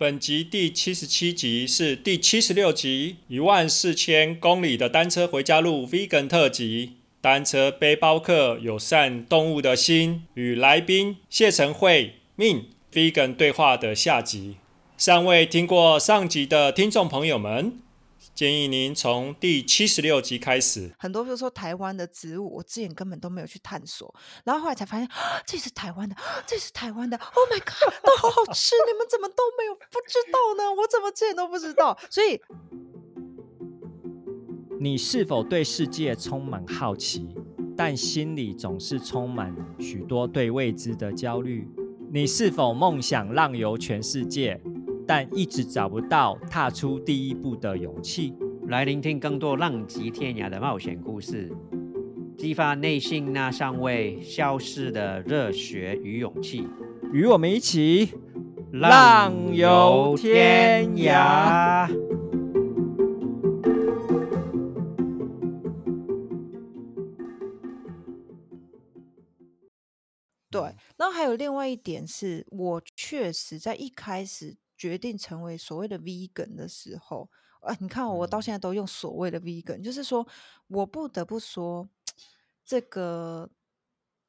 本集第七十七集是第七十六集一万四千公里的单车回家路 Vegan 特辑，单车背包客友善动物的心与来宾谢承惠命 Vegan 对话的下集。尚未听过上集的听众朋友们。建议您从第七十六集开始。很多比如说台湾的植物，我之前根本都没有去探索，然后后来才发现，这是台湾的，这是台湾的。Oh my god，都好好吃！你们怎么都没有不知道呢？我怎么之前都不知道？所以，你是否对世界充满好奇，但心里总是充满许多对未知的焦虑？你是否梦想浪游全世界？但一直找不到踏出第一步的勇气，来聆听更多浪迹天涯的冒险故事，激发内心那尚未消逝的热血与勇气，与我们一起浪游天涯。对，然后还有另外一点是，我确实在一开始。决定成为所谓的 vegan 的时候，啊，你看我到现在都用所谓的 vegan，就是说我不得不说，这个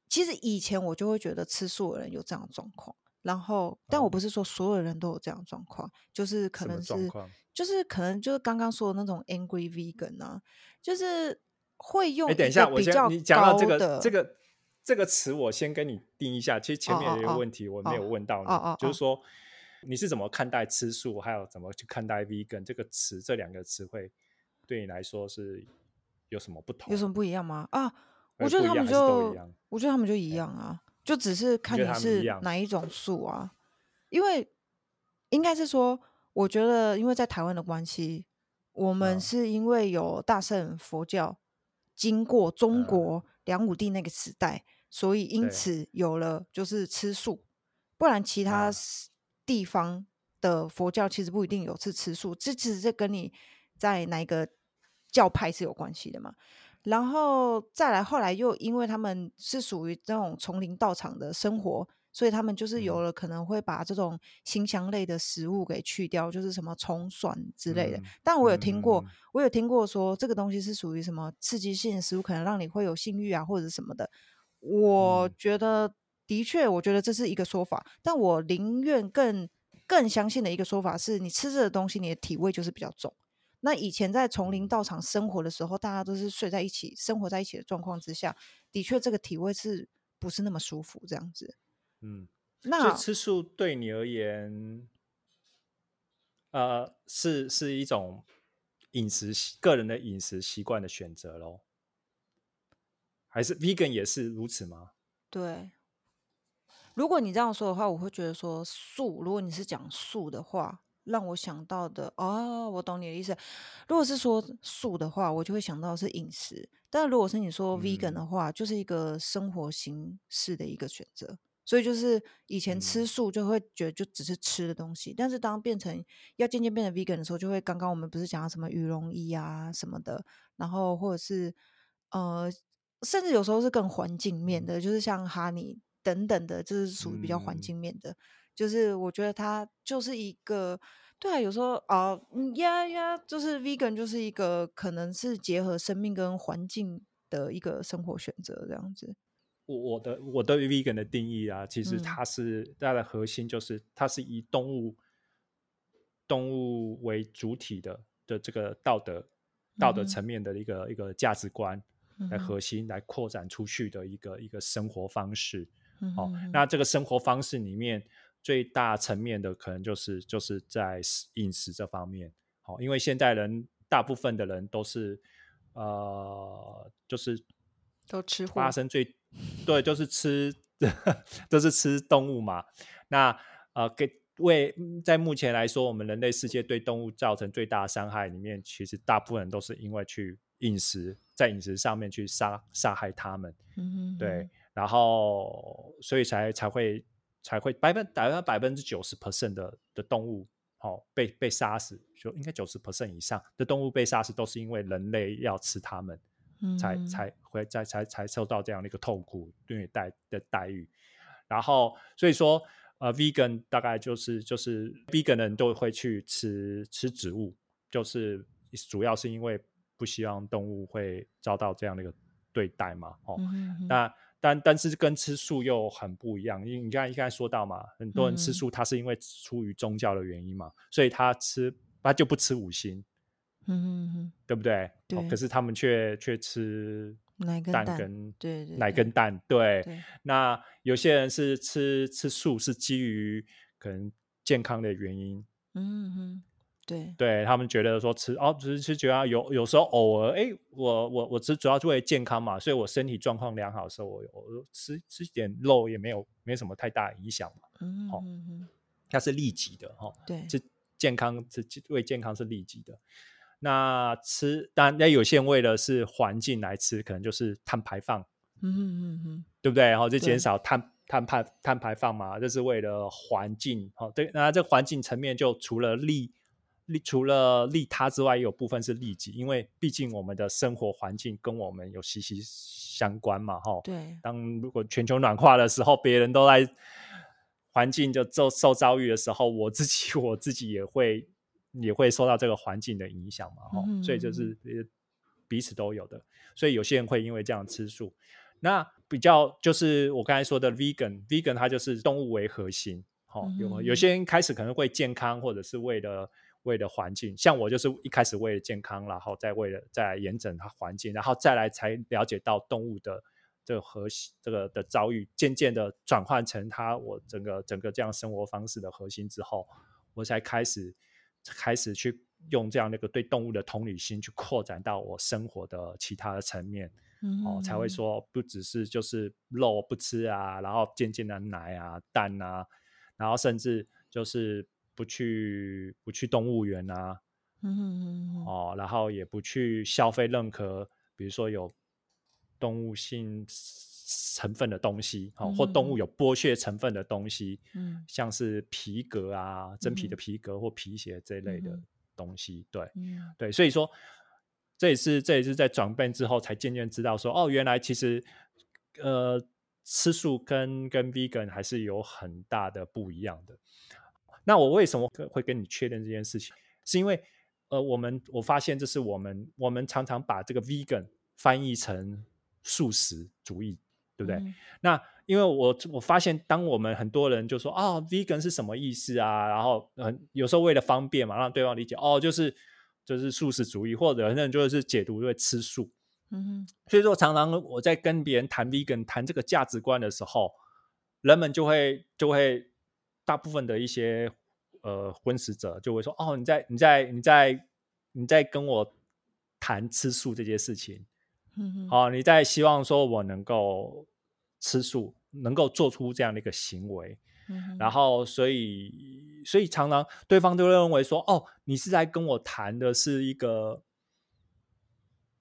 其实以前我就会觉得吃素的人有这样的状况，然后，但我不是说所有人都有这样的状况，就是可能是，就是可能就是刚刚说的那种 angry vegan 啊，就是会用。哎，等一下，我先你讲到这个这个这个词，我先跟你定一下。其实前面有一个问题我没有问到你，就是说。你是怎么看待吃素，还有怎么去看待 vegan 这个词？这两个词汇对你来说是有什么不同？有什么不一样吗？啊，我觉得他们就，我觉得他们就一样啊，就只是看你是哪一种素啊。因为应该是说，我觉得因为在台湾的关系，我们是因为有大乘佛教经过中国梁武帝那个时代，所以因此有了就是吃素，不然其他。地方的佛教其实不一定有吃吃素，这其实这跟你在哪一个教派是有关系的嘛。然后再来，后来又因为他们是属于那种丛林道场的生活，所以他们就是有了可能会把这种辛香类的食物给去掉，就是什么虫蒜之类的。但我有听过，我有听过说这个东西是属于什么刺激性的食物，可能让你会有性欲啊或者什么的。我觉得。的确，我觉得这是一个说法，但我宁愿更更相信的一个说法是，你吃这个东西，你的体味就是比较重。那以前在丛林道场生活的时候，大家都是睡在一起、生活在一起的状况之下，的确这个体味是不是那么舒服？这样子，嗯，那吃素对你而言，呃，是是一种饮食个人的饮食习惯的选择喽？还是 vegan 也是如此吗？对。如果你这样说的话，我会觉得说素。如果你是讲素的话，让我想到的哦，我懂你的意思。如果是说素的话，我就会想到是饮食。但如果是你说 vegan 的话，就是一个生活形式的一个选择。所以就是以前吃素就会觉得就只是吃的东西，但是当变成要渐渐变成 vegan 的时候，就会刚刚我们不是讲到什么羽绒衣啊什么的，然后或者是呃，甚至有时候是更环境面的，就是像哈尼。等等的，就是属于比较环境面的，就是我觉得它就是一个，对啊，有时候啊，呀呀，就是 vegan 就是一个可能是结合生命跟环境的一个生活选择这样子。我我的我对 vegan 的定义啊，其实它是它的核心就是它是以动物动物为主体的的这个道德道德层面的一个一个价值观来核心来扩展出去的一个一个生活方式。哦，那这个生活方式里面最大层面的可能就是就是在饮食这方面，好，因为现代人大部分的人都是呃，就是都吃发生最对，就是吃 都是吃动物嘛。那呃，给为在目前来说，我们人类世界对动物造成最大的伤害里面，其实大部分人都是因为去饮食，在饮食上面去杀杀害他们。嗯，对。然后，所以才才会才会百分百分百分之九十 percent 的的动物，哦，被被杀死，就应该九十 percent 以上的动物被杀死，都是因为人类要吃它们，才才会才才才受到这样的一个痛苦对待的待遇。然后，所以说，呃，vegan 大概就是就是 vegan 的人都会去吃吃植物，就是主要是因为不希望动物会遭到这样的一个对待嘛，哦，那但但是跟吃素又很不一样，因为你刚才刚才说到嘛，很多人吃素他是因为出于宗教的原因嘛，所以他吃他就不吃五星，嗯嗯对不对？对，可是他们却却吃。奶跟蛋跟对对奶跟蛋对，那有些人是吃吃素是基于可能健康的原因，嗯哼，对对他们觉得说吃哦只是吃觉得有有时候偶尔哎我我我吃主要是为了健康嘛，所以我身体状况良好的时候我我吃吃点肉也没有没什么太大影响嘛，嗯哼，它是利己的哈，对，是健康是为健康是利己的。那吃，当然那有些人为了是环境来吃，可能就是碳排放，嗯嗯嗯，对不对？然后就减少碳碳排碳排放嘛，这是为了环境。哦，对，那这环境层面就除了利利除了利他之外，也有部分是利己，因为毕竟我们的生活环境跟我们有息息相关嘛，哈。对。当如果全球暖化的时候，别人都在环境就受受遭遇的时候，我自己我自己也会。也会受到这个环境的影响嘛，哈，所以就是彼此都有的。所以有些人会因为这样吃素。那比较就是我刚才说的 vegan，vegan 它就是动物为核心，哈，有有些人开始可能会健康，或者是为了为了环境。像我就是一开始为了健康，然后再为了再来严整它环境，然后再来才了解到动物的这个核心这个的遭遇，渐渐的转换成它我整个整个这样生活方式的核心之后，我才开始。开始去用这样那个对动物的同理心去扩展到我生活的其他的层面，哦，才会说不只是就是肉不吃啊，然后渐渐的奶啊、蛋啊，然后甚至就是不去不去动物园啊，嗯哦，然后也不去消费任何比如说有动物性。成分的东西，哦，或动物有剥削成分的东西，嗯，像是皮革啊，真皮的皮革或皮鞋这一类的东西，对，对，所以说这也是这也是在转变之后才渐渐知道说，哦，原来其实呃吃素跟跟 vegan 还是有很大的不一样的。那我为什么会跟你确认这件事情？是因为呃，我们我发现这是我们我们常常把这个 vegan 翻译成素食主义。对不对？那因为我我发现，当我们很多人就说哦，vegan 是什么意思啊？然后嗯，有时候为了方便嘛，让对方理解哦，就是就是素食主义，或者有人就是解读为吃素。嗯哼。所以说，常常我在跟别人谈 vegan 谈这个价值观的时候，人们就会就会大部分的一些呃荤食者就会说哦，你在你在你在你在跟我谈吃素这件事情。嗯好，你在希望说我能够吃素，能够做出这样的一个行为，然后所以所以常常对方都认为说，哦，你是在跟我谈的是一个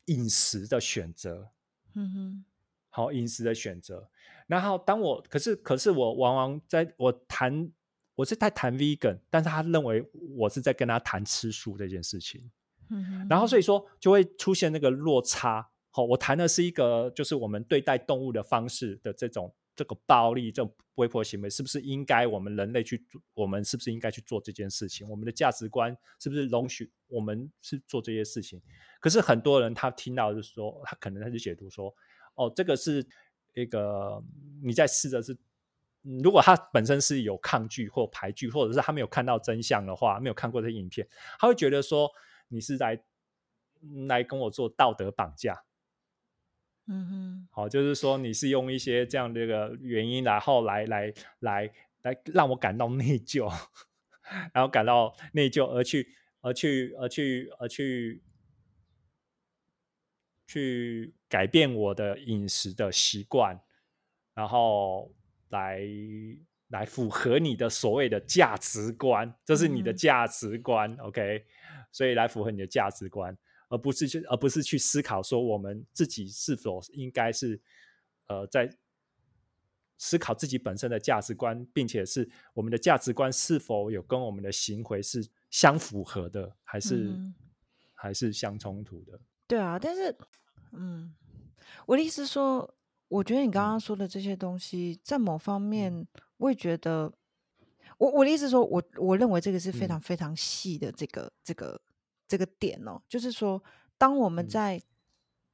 饮食的选择，嗯哼，好，饮食的选择。然后当我可是可是我往往在我谈我是在谈 vegan，但是他认为我是在跟他谈吃素这件事情，嗯，然后所以说就会出现那个落差。好，我谈的是一个，就是我们对待动物的方式的这种这个暴力、这种威迫行为，是不是应该我们人类去做？我们是不是应该去做这件事情？我们的价值观是不是容许我们是做这些事情？可是很多人他听到就是说，他可能他就解读说，哦，这个是一个你在试着是，如果他本身是有抗拒或排拒，或者是他没有看到真相的话，没有看过这些影片，他会觉得说你是在来跟我做道德绑架。嗯哼，好，就是说你是用一些这样的一个原因，然后来来来来让我感到内疚，然后感到内疚而去而去而去而去去改变我的饮食的习惯，然后来来符合你的所谓的价值观，这是你的价值观，OK，所以来符合你的价值观。而不是去，而不是去思考说我们自己是否应该是，呃，在思考自己本身的价值观，并且是我们的价值观是否有跟我们的行为是相符合的，还是还是相冲突的？对啊，但是，嗯，我的意思说，我觉得你刚刚说的这些东西，在某方面，我也觉得我我的意思说，我我认为这个是非常非常细的这个这个这个点哦，就是说，当我们在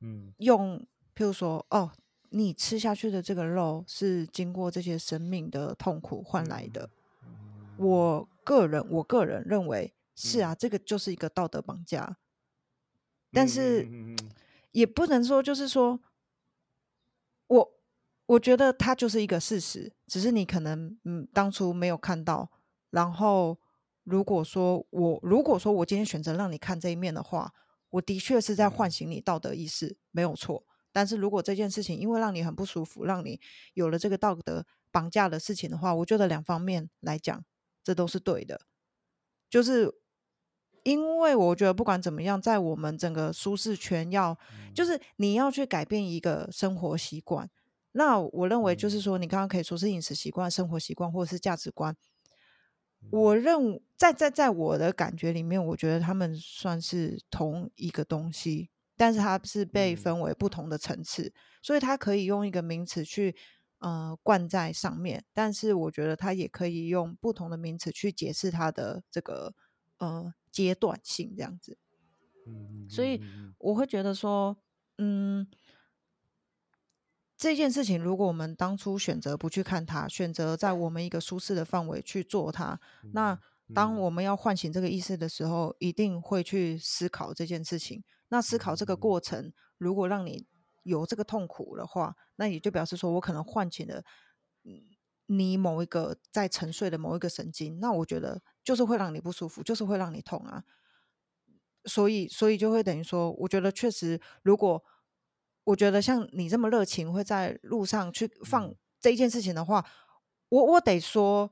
嗯。用，譬如说，哦，你吃下去的这个肉是经过这些生命的痛苦换来的，我个人我个人认为是啊，这个就是一个道德绑架，但是也不能说就是说，我。我觉得它就是一个事实，只是你可能嗯当初没有看到。然后如果说我如果说我今天选择让你看这一面的话，我的确是在唤醒你道德意识，没有错。但是如果这件事情因为让你很不舒服，让你有了这个道德绑架的事情的话，我觉得两方面来讲，这都是对的。就是因为我觉得不管怎么样，在我们整个舒适圈要，就是你要去改变一个生活习惯。那我认为就是说，你刚刚可以说是饮食习惯、生活习惯，或者是价值观。我认在在在我的感觉里面，我觉得他们算是同一个东西，但是它是被分为不同的层次，所以它可以用一个名词去呃冠在上面，但是我觉得它也可以用不同的名词去解释它的这个呃阶段性这样子。嗯，所以我会觉得说，嗯。这件事情，如果我们当初选择不去看它，选择在我们一个舒适的范围去做它，那当我们要唤醒这个意识的时候，一定会去思考这件事情。那思考这个过程，如果让你有这个痛苦的话，那也就表示说我可能唤醒了你某一个在沉睡的某一个神经。那我觉得就是会让你不舒服，就是会让你痛啊。所以，所以就会等于说，我觉得确实如果。我觉得像你这么热情，会在路上去放这一件事情的话，我我得说，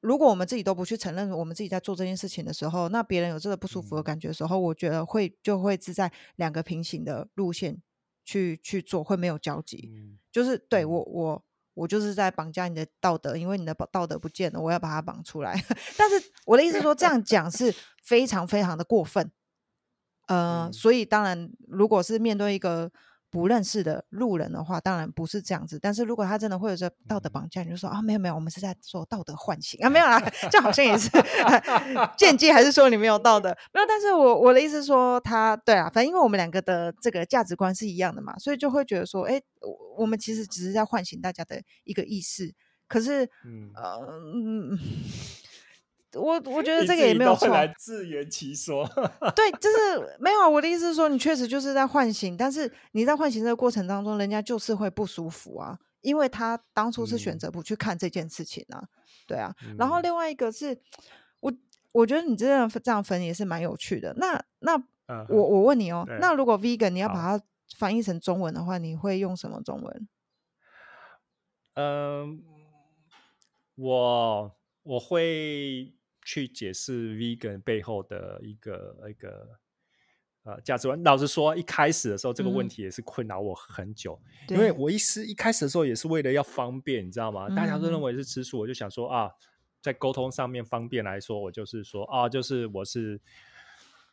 如果我们自己都不去承认我们自己在做这件事情的时候，那别人有这个不舒服的感觉的时候，我觉得会就会是在两个平行的路线去去做，会没有交集。就是对我我我就是在绑架你的道德，因为你的道德不见了，我要把它绑出来。但是我的意思说，这样讲是非常非常的过分。呃，所以当然，如果是面对一个。不认识的路人的话，当然不是这样子。但是如果他真的会有这道德绑架，你就说啊，没有没有，我们是在做道德唤醒啊，没有啦，这好像也是 间接还是说你没有道德？没有。但是我我的意思说，他对啊，反正因为我们两个的这个价值观是一样的嘛，所以就会觉得说，哎，我们其实只是在唤醒大家的一个意识。可是，嗯呃。我我觉得这个也没有错，自圆其说。对，就是没有。我的意思是说，你确实就是在唤醒，但是你在唤醒这个过程当中，人家就是会不舒服啊，因为他当初是选择不去看这件事情啊，对啊。然后另外一个是，我我觉得你这样这样分也是蛮有趣的。那那我我问你哦，那如果 vegan 你要把它翻译成中文的话，你会用什么中文？嗯，我我会。去解释 vegan 背后的一个一个呃价值观。老实说，一开始的时候这个问题也是困扰我很久，因为我一是一开始的时候也是为了要方便，你知道吗？大家都认为是吃素，我就想说啊，在沟通上面方便来说，我就是说啊，就是我是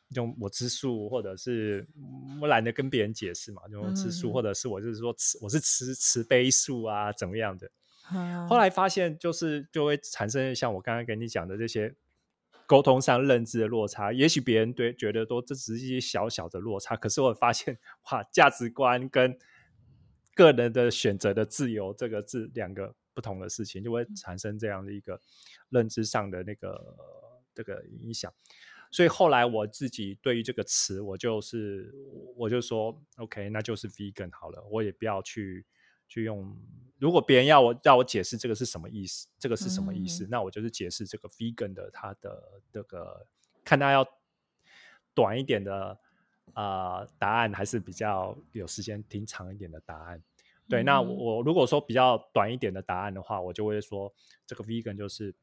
用我吃素，或者是我懒得跟别人解释嘛，就吃素，或者是我就是说吃我是吃慈悲素啊，怎么样的？后来发现就是就会产生像我刚刚跟你讲的这些。沟通上认知的落差，也许别人对觉得都这只是一些小小的落差，可是我发现 哇，价值观跟个人的选择的自由，这个是两个不同的事情，就会产生这样的一个认知上的那个这个影响。所以后来我自己对于这个词，我就是我就说 OK，那就是 vegan 好了，我也不要去。去用，如果别人要我要我解释这个是什么意思，这个是什么意思，那我就是解释这个 vegan 的它的这个，看他要短一点的啊答案，还是比较有时间听长一点的答案。对，那我如果说比较短一点的答案的话，我就会说这个 vegan 就是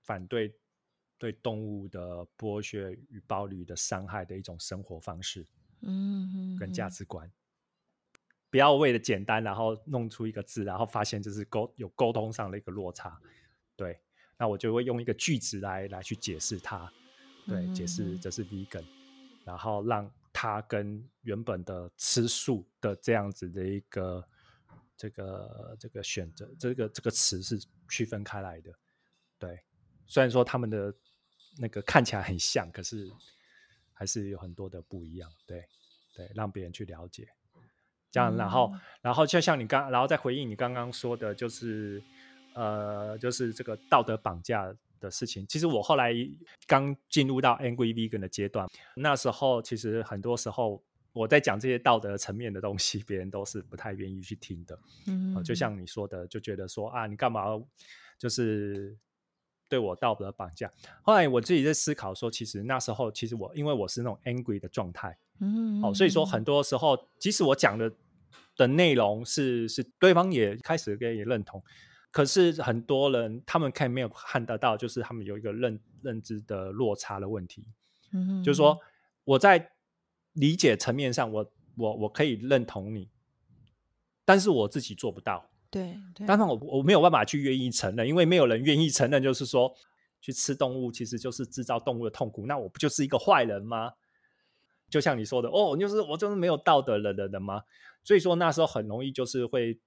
反对对动物的剥削与暴力的伤害的一种生活方式，嗯，跟价值观。不要为了简单，然后弄出一个字，然后发现就是沟有沟通上的一个落差，对，那我就会用一个句子来来去解释它，对，解释这是 vegan，然后让它跟原本的吃素的这样子的一个这个这个选择，这个这个词是区分开来的，对，虽然说他们的那个看起来很像，可是还是有很多的不一样。对对，让别人去了解。这样，然后，然后就像你刚，然后再回应你刚刚说的，就是，呃，就是这个道德绑架的事情。其实我后来刚进入到 angry vegan 的阶段，那时候其实很多时候我在讲这些道德层面的东西，别人都是不太愿意去听的。嗯，就像你说的，就觉得说啊，你干嘛就是对我道德绑架？后来我自己在思考说，其实那时候其实我因为我是那种 angry 的状态。嗯，哦，所以说很多时候，即使我讲的的内容是是对方也开始给也认同，可是很多人他们看没有看得到，就是他们有一个认认知的落差的问题。嗯，就是说我在理解层面上，我我我可以认同你，但是我自己做不到。对，当然我我没有办法去愿意承认，因为没有人愿意承认，就是说去吃动物其实就是制造动物的痛苦，那我不就是一个坏人吗？就像你说的，哦，就是我就是没有道德了的人吗？所以说那时候很容易就是会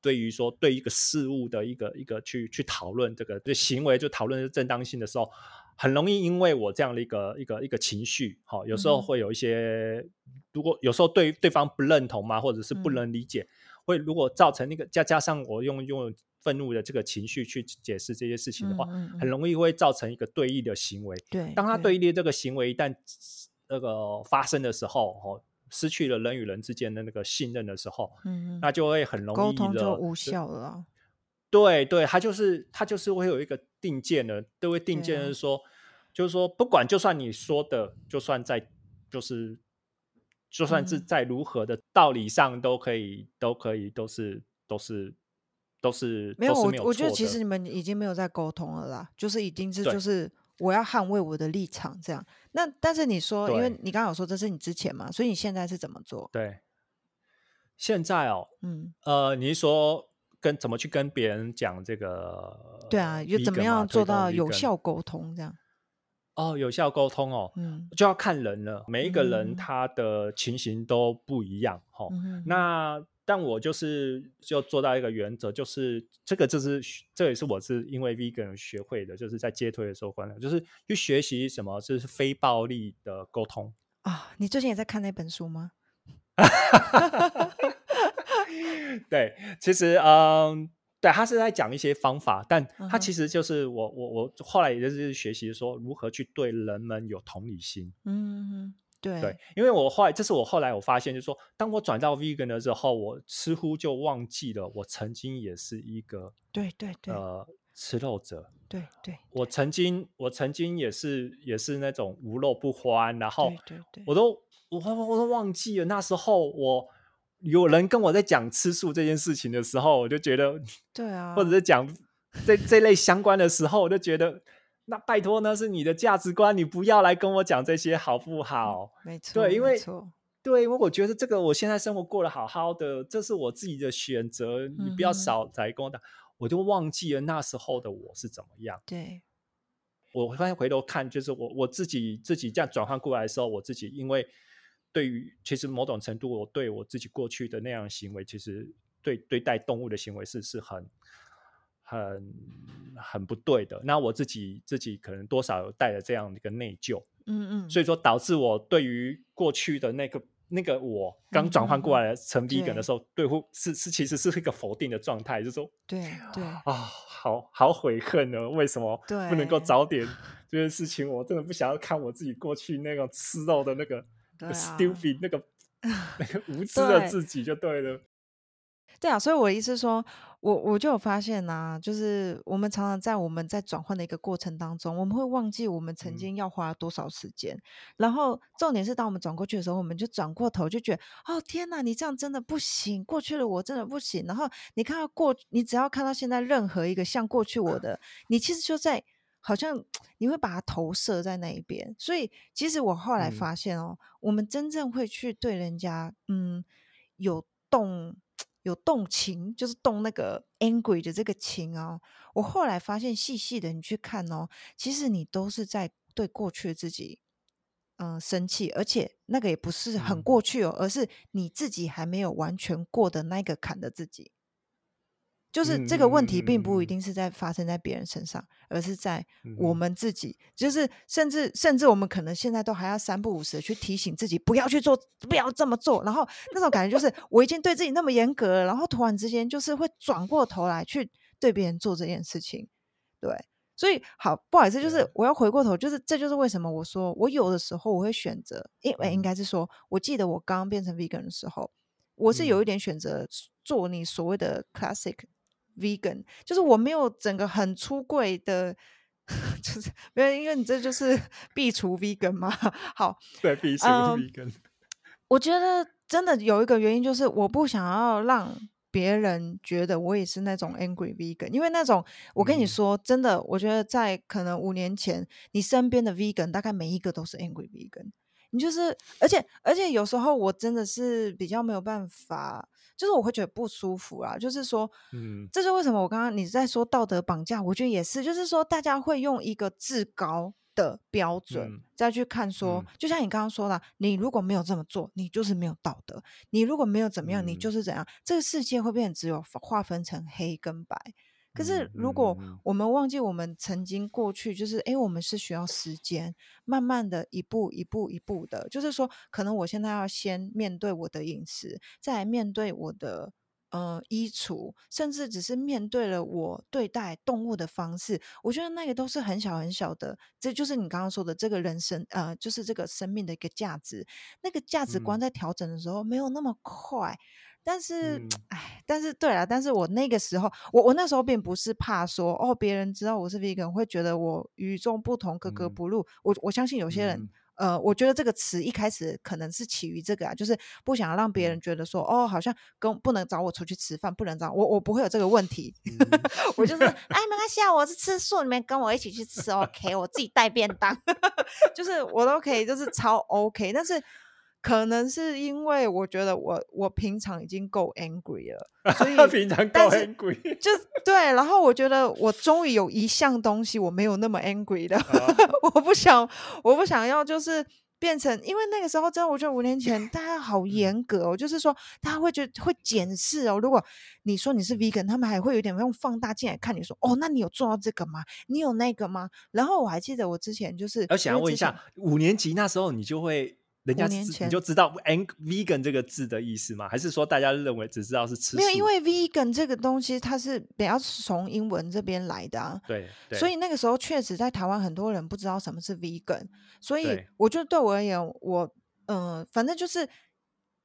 对于说对一个事物的一个一个去去讨论这个对行为就讨论正当性的时候，很容易因为我这样的一个一个一个情绪，好，有时候会有一些，如果有时候对对方不认同嘛，或者是不能理解，会如果造成那个加加上我用用愤怒的这个情绪去解释这些事情的话，很容易会造成一个对立的行为。对，当他对立这个行为一旦。那个发生的时候，哦，失去了人与人之间的那个信任的时候，嗯，那就会很容易沟通就无效了。对对，他就是他就是会有一个定见的，都会定见是说，就是说，不管就算你说的，就算在就是就算是在如何的道理上都可以，都可以，都是都是都是没有。我我觉得其实你们已经没有在沟通了啦，就是已经是就是。我要捍卫我的立场，这样。那但是你说，因为你刚刚有说这是你之前嘛，所以你现在是怎么做？对，现在哦，嗯，呃，你是说跟怎么去跟别人讲这个？对啊，又怎么样做到有效沟通这样？哦，有效沟通哦，嗯，就要看人了，每一个人他的情形都不一样，哈，那。但我就是就做到一个原则，就是这个就是这也是我是因为 vegan 学会的，就是在接推的时候观察，就是去学习什么就是非暴力的沟通啊。你最近也在看那本书吗？对，其实嗯，对他是在讲一些方法，但他其实就是我我我后来也就是学习说如何去对人们有同理心。嗯。对对，因为我后来，这是我后来我发现，就是说，当我转到 vegan 的时候，我似乎就忘记了我曾经也是一个对对对呃吃肉者。对对，我曾经我曾经也是也是那种无肉不欢，然后对对，我都我我都忘记了那时候我有人跟我在讲吃素这件事情的时候，我就觉得对啊，或者是讲这这类相关的时候，我就觉得。那拜托，呢是你的价值观，你不要来跟我讲这些好不好？没错，对，因为对，因为我觉得这个我现在生活过得好好的，这是我自己的选择，你不要少来跟我讲，我就忘记了那时候的我是怎么样。对，我发现回头看，就是我我自己自己这样转换过来的时候，我自己因为对于其实某种程度，我对我自己过去的那样行为，其实对对待动物的行为是是很。很很不对的，那我自己自己可能多少有带着这样的一个内疚，嗯嗯，所以说导致我对于过去的那个那个我刚转换过来成 B 梗的时候，对乎是是其实是一个否定的状态，就是说对对啊，好好悔恨呢，为什么不能够早点这件事情？我真的不想要看我自己过去那个吃肉的那个 stupid 那个 那个无知的自己就对了。对啊，所以我的意思说，我我就有发现呐，就是我们常常在我们在转换的一个过程当中，我们会忘记我们曾经要花多少时间。然后重点是，当我们转过去的时候，我们就转过头就觉得，哦天哪，你这样真的不行，过去的我真的不行。然后你看到过，你只要看到现在任何一个像过去我的，你其实就在好像你会把它投射在那一边。所以其实我后来发现哦，我们真正会去对人家，嗯，有动。有动情，就是动那个 angry 的这个情哦。我后来发现，细细的你去看哦，其实你都是在对过去的自己，嗯，生气，而且那个也不是很过去哦，而是你自己还没有完全过的那个坎的自己。就是这个问题并不一定是在发生在别人身上，而是在我们自己。就是甚至甚至我们可能现在都还要三不五时的去提醒自己不要去做，不要这么做。然后那种感觉就是我已经对自己那么严格了，然后突然之间就是会转过头来去对别人做这件事情。对，所以好不好意思，就是我要回过头，就是这就是为什么我说我有的时候我会选择，因为应该是说，我记得我刚刚变成 vegan 的时候，我是有一点选择做你所谓的 classic。Vegan 就是我没有整个很出柜的，就是没有，因为你这就是 必除 vegan 嘛。好，对，必除 vegan。我觉得真的有一个原因，就是我不想要让别人觉得我也是那种 angry vegan，因为那种我跟你说真的，我觉得在可能五年前，你身边的 vegan 大概每一个都是 angry vegan。你就是，而且而且有时候我真的是比较没有办法。就是我会觉得不舒服啦，就是说，嗯，这是为什么？我刚刚你在说道德绑架，我觉得也是，就是说，大家会用一个至高的标准再去看，说，就像你刚刚说的，你如果没有这么做，你就是没有道德；你如果没有怎么样，你就是怎样。这个世界会变成只有划分成黑跟白。可是，如果我们忘记我们曾经过去，就是哎，我们是需要时间，慢慢的一步一步一步的，就是说，可能我现在要先面对我的饮食，再来面对我的呃衣橱，甚至只是面对了我对待动物的方式，我觉得那个都是很小很小的，这就是你刚刚说的这个人生，呃，就是这个生命的一个价值，那个价值观在调整的时候没有那么快。但是，哎，但是对了，但是我那个时候，我我那时候并不是怕说，哦，别人知道我是 vegan 会觉得我与众不同、格格不入。我我相信有些人，呃，我觉得这个词一开始可能是起于这个啊，就是不想让别人觉得说，哦，好像跟不能找我出去吃饭，不能找我，我不会有这个问题。我就是，哎，没关系啊，我是吃素，你们跟我一起去吃，OK，我自己带便当，就是我都可以，就是超 OK。但是。可能是因为我觉得我我平常已经够 angry 了，所以 平常够 angry 就对。然后我觉得我终于有一项东西我没有那么 angry 的，我不想我不想要就是变成，因为那个时候真的，我觉得五年前大家好严格哦，就是说大家会觉得会检视哦。如果你说你是 vegan，他们还会有点用放大镜来看你说哦，那你有做到这个吗？你有那个吗？然后我还记得我之前就是，而且要问一下，五年级那时候你就会。人家你就知道 “vegan” 这个字的意思吗？还是说大家认为只知道是吃？没有，因为 “vegan” 这个东西它是比较从英文这边来的啊。对，所以那个时候确实在台湾很多人不知道什么是 “vegan”，所以我觉得对我而言，我嗯，反正就是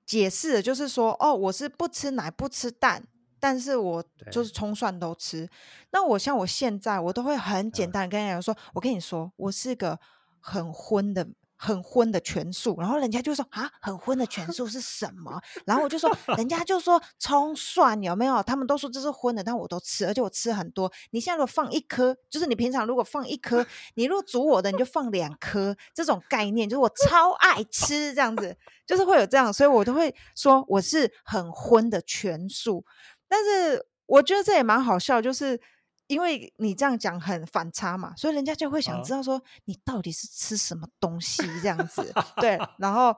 解释的就是说，哦，我是不吃奶不吃蛋，但是我就是葱蒜都吃。那我像我现在，我都会很简单跟人家说，我跟你说，我是个很荤的。很荤的全素，然后人家就说啊，很荤的全素是什么？然后我就说，人家就说葱蒜有没有？他们都说这是荤的，但我都吃，而且我吃很多。你现在如果放一颗，就是你平常如果放一颗，你如果煮我的，你就放两颗。这种概念就是我超爱吃这样子，就是会有这样，所以我都会说我是很荤的全素。但是我觉得这也蛮好笑，就是。因为你这样讲很反差嘛，所以人家就会想知道说你到底是吃什么东西这样子，对，然后。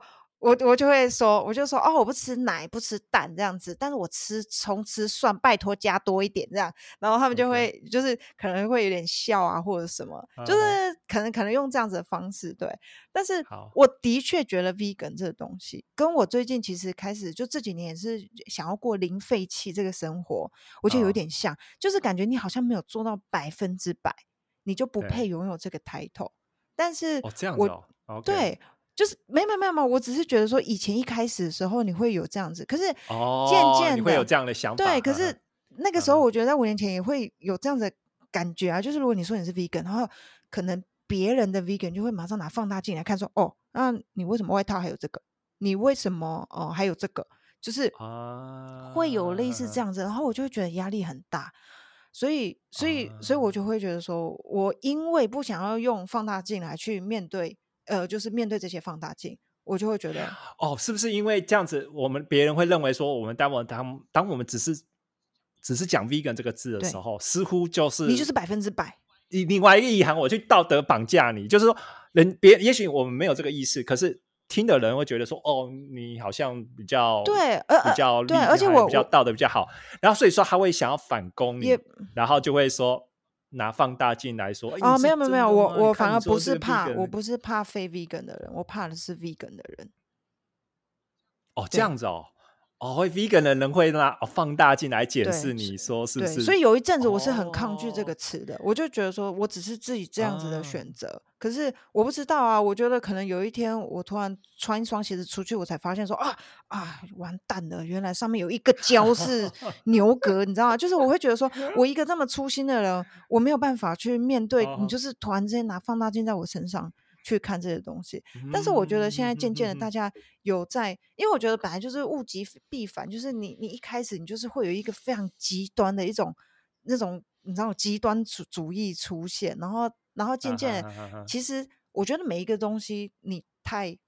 我我就会说，我就说哦，我不吃奶，不吃蛋这样子，但是我吃葱吃蒜，拜托加多一点这样，然后他们就会就是可能会有点笑啊，或者什么，就是可能可能用这样子的方式对。但是我的确觉得 vegan 这个东西，跟我最近其实开始就这几年也是想要过零废弃这个生活，我觉得有点像，就是感觉你好像没有做到百分之百，你就不配拥有这个 title。但是哦这样子哦，对。就是没有没有没有，我只是觉得说，以前一开始的时候你会有这样子，可是渐渐的会有这样的想法。对，可是那个时候我觉得在五年前也会有这样的感觉啊。就是如果你说你是 vegan，然后可能别人的 vegan 就会马上拿放大镜来看，说哦，那你为什么外套还有这个？你为什么哦还有这个？就是啊，会有类似这样子，然后我就会觉得压力很大。所以，所以，所以我就会觉得说，我因为不想要用放大镜来去面对。呃，就是面对这些放大镜，我就会觉得，哦，是不是因为这样子，我们别人会认为说，我们当我当当我们只是只是讲 vegan 这个字的时候，似乎就是你就是百分之百。你另外一个意涵，我去道德绑架你，就是说，人别也许我们没有这个意识，可是听的人会觉得说，哦，你好像比较对，呃，比较对，而且我比较道德比较好，然后所以说他会想要反攻你，然后就会说拿放大镜来说，哦，没有没有没有，我我反而不是怕，我不是怕非 vegan 的人，我怕的是 vegan 的人。哦，这样子哦。哦，会 vegan 的人会拿放大镜来检视你说是不是？所以有一阵子我是很抗拒这个词的，我就觉得说我只是自己这样子的选择。可是我不知道啊，我觉得可能有一天我突然穿一双鞋子出去，我才发现说啊啊，完蛋了，原来上面有一个胶是 牛革，你知道吗？就是我会觉得说我一个这么粗心的人，我没有办法去面对你，就是突然之间拿放大镜在我身上。去看这些东西，但是我觉得现在渐渐的，大家有在，因为我觉得本来就是物极必反，就是你你一开始你就是会有一个非常极端的一种那种你知道极端主主义出现，然后然后渐渐，其实我觉得每一个东西你太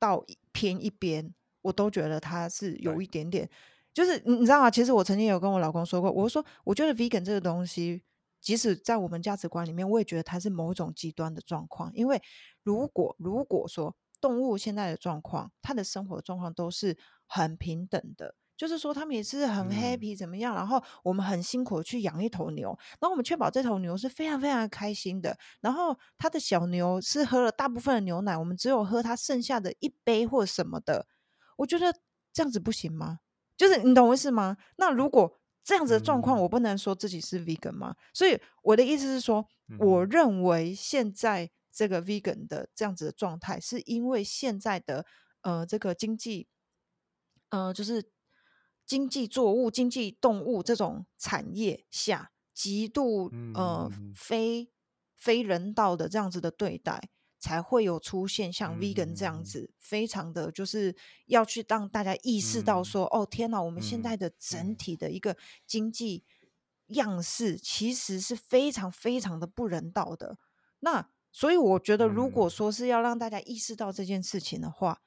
到偏一边，我都觉得它是有一点点，就是你你知道吗？其实我曾经有跟我老公说过，我说我觉得 vegan 这个东西。即使在我们价值观里面，我也觉得它是某种极端的状况。因为如果如果说动物现在的状况，它的生活状况都是很平等的，就是说他们也是很 happy 怎么样？然后我们很辛苦去养一头牛，然后我们确保这头牛是非常非常开心的。然后它的小牛是喝了大部分的牛奶，我们只有喝它剩下的一杯或什么的。我觉得这样子不行吗？就是你懂我意思吗？那如果这样子的状况，我不能说自己是 vegan 吗？所以我的意思是说，我认为现在这个 vegan 的这样子的状态，是因为现在的呃这个经济，呃就是经济作物、经济动物这种产业下极度呃非非人道的这样子的对待。才会有出现像 vegan 这样子，非常的就是要去让大家意识到说，哦天哪，我们现在的整体的一个经济样式其实是非常非常的不人道的。那所以我觉得，如果说是要让大家意识到这件事情的话，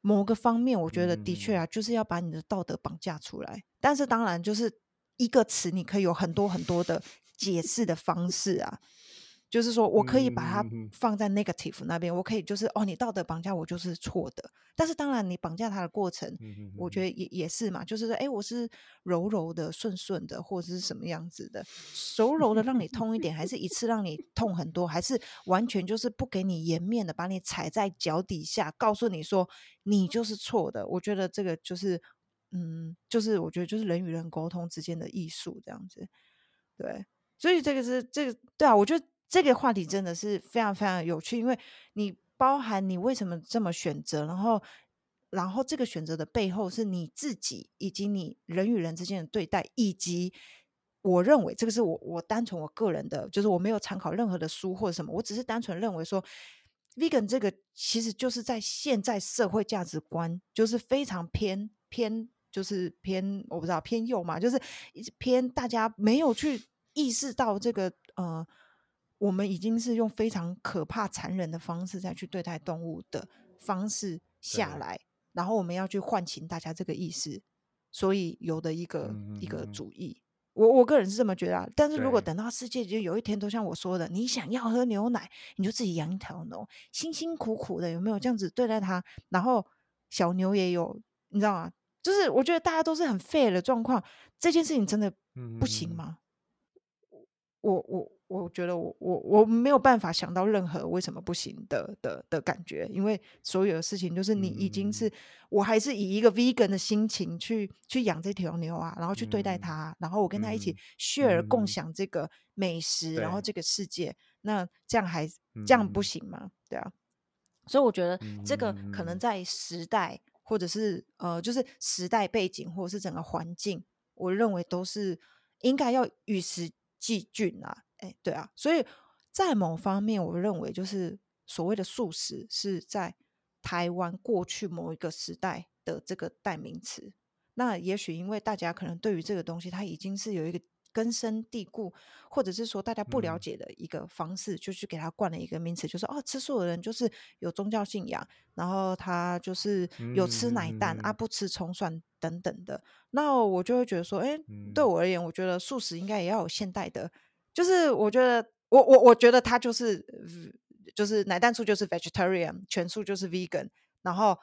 某个方面，我觉得的确啊，就是要把你的道德绑架出来。但是当然，就是一个词，你可以有很多很多的解释的方式啊。就是说，我可以把它放在 negative 那边，我可以就是哦，你道德绑架我就是错的。但是当然，你绑架他的过程，我觉得也也是嘛。就是说，哎，我是柔柔的、顺顺的，或者是什么样子的，柔柔的让你痛一点，还是一次让你 痛很多，还是完全就是不给你颜面的，把你踩在脚底下，告诉你说你就是错的。我觉得这个就是，嗯，就是我觉得就是人与人沟通之间的艺术这样子。对，所以这个是这个对啊，我觉得。这个话题真的是非常非常有趣，因为你包含你为什么这么选择，然后，然后这个选择的背后是你自己以及你人与人之间的对待，以及我认为这个是我我单纯我个人的，就是我没有参考任何的书或者什么，我只是单纯认为说，vegan 这个其实就是在现在社会价值观就是非常偏偏就是偏我不知道偏右嘛，就是偏大家没有去意识到这个呃。我们已经是用非常可怕、残忍的方式再去对待动物的方式下来，然后我们要去唤醒大家这个意识，所以有的一个一个主义，我我个人是这么觉得。但是如果等到世界就有一天都像我说的，你想要喝牛奶，你就自己养一条牛，辛辛苦苦的有没有这样子对待它？然后小牛也有，你知道吗？就是我觉得大家都是很 fair 的状况，这件事情真的不行吗？我我。我觉得我我我没有办法想到任何为什么不行的的的感觉，因为所有的事情就是你已经是，我还是以一个 vegan 的心情去去养这条牛啊，然后去对待它，然后我跟他一起 share 共享这个美食，然后这个世界，那这样还这样不行吗？对啊，所以我觉得这个可能在时代或者是呃，就是时代背景或者是整个环境，我认为都是应该要与时俱进啊。哎，对啊，所以在某方面，我认为就是所谓的素食是在台湾过去某一个时代的这个代名词。那也许因为大家可能对于这个东西，它已经是有一个根深蒂固，或者是说大家不了解的一个方式，就去给它冠了一个名词，就是哦，吃素的人就是有宗教信仰，然后他就是有吃奶蛋啊，不吃葱蒜等等的。那我就会觉得说，哎，对我而言，我觉得素食应该也要有现代的。就是我觉得，我我我觉得他就是就是奶蛋素就是 vegetarian，全素就是 vegan，然后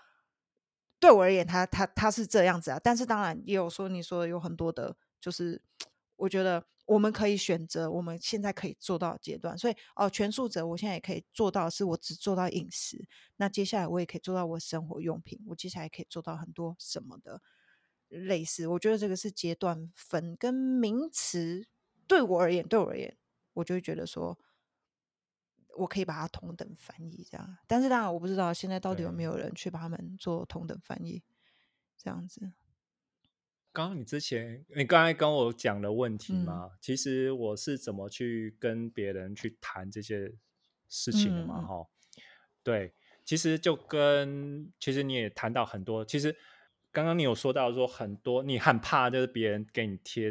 对我而言，他他他是这样子啊。但是当然也有说你说有很多的，就是我觉得我们可以选择我们现在可以做到的阶段。所以哦，全素者我现在也可以做到，是我只做到饮食。那接下来我也可以做到我生活用品，我接下来可以做到很多什么的类似。我觉得这个是阶段分跟名词。对我而言，对我而言，我就会觉得说。我可以把它同等翻译这样，但是当然我不知道现在到底有没有人去把他们做同等翻译这样子。刚刚你之前你刚才跟我讲的问题嘛，其实我是怎么去跟别人去谈这些事情的嘛？哈，对，其实就跟其实你也谈到很多，其实刚刚你有说到说很多，你很怕就是别人给你贴。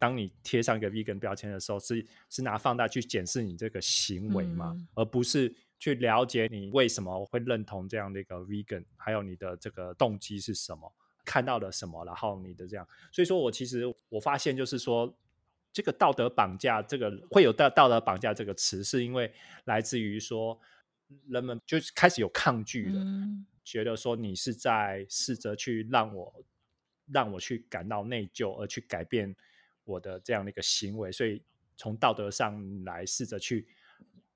当你贴上一个 vegan 标签的时候，是是拿放大去检视你这个行为嘛，而不是去了解你为什么会认同这样的一个 vegan，还有你的这个动机是什么，看到了什么，然后你的这样。所以说我其实我发现就是说，这个道德绑架，这个会有道道德绑架这个词，是因为来自于说人们就开始有抗拒了，觉得说你是在试着去让我让我去感到内疚，而去改变。我的这样的一个行为，所以从道德上来试着去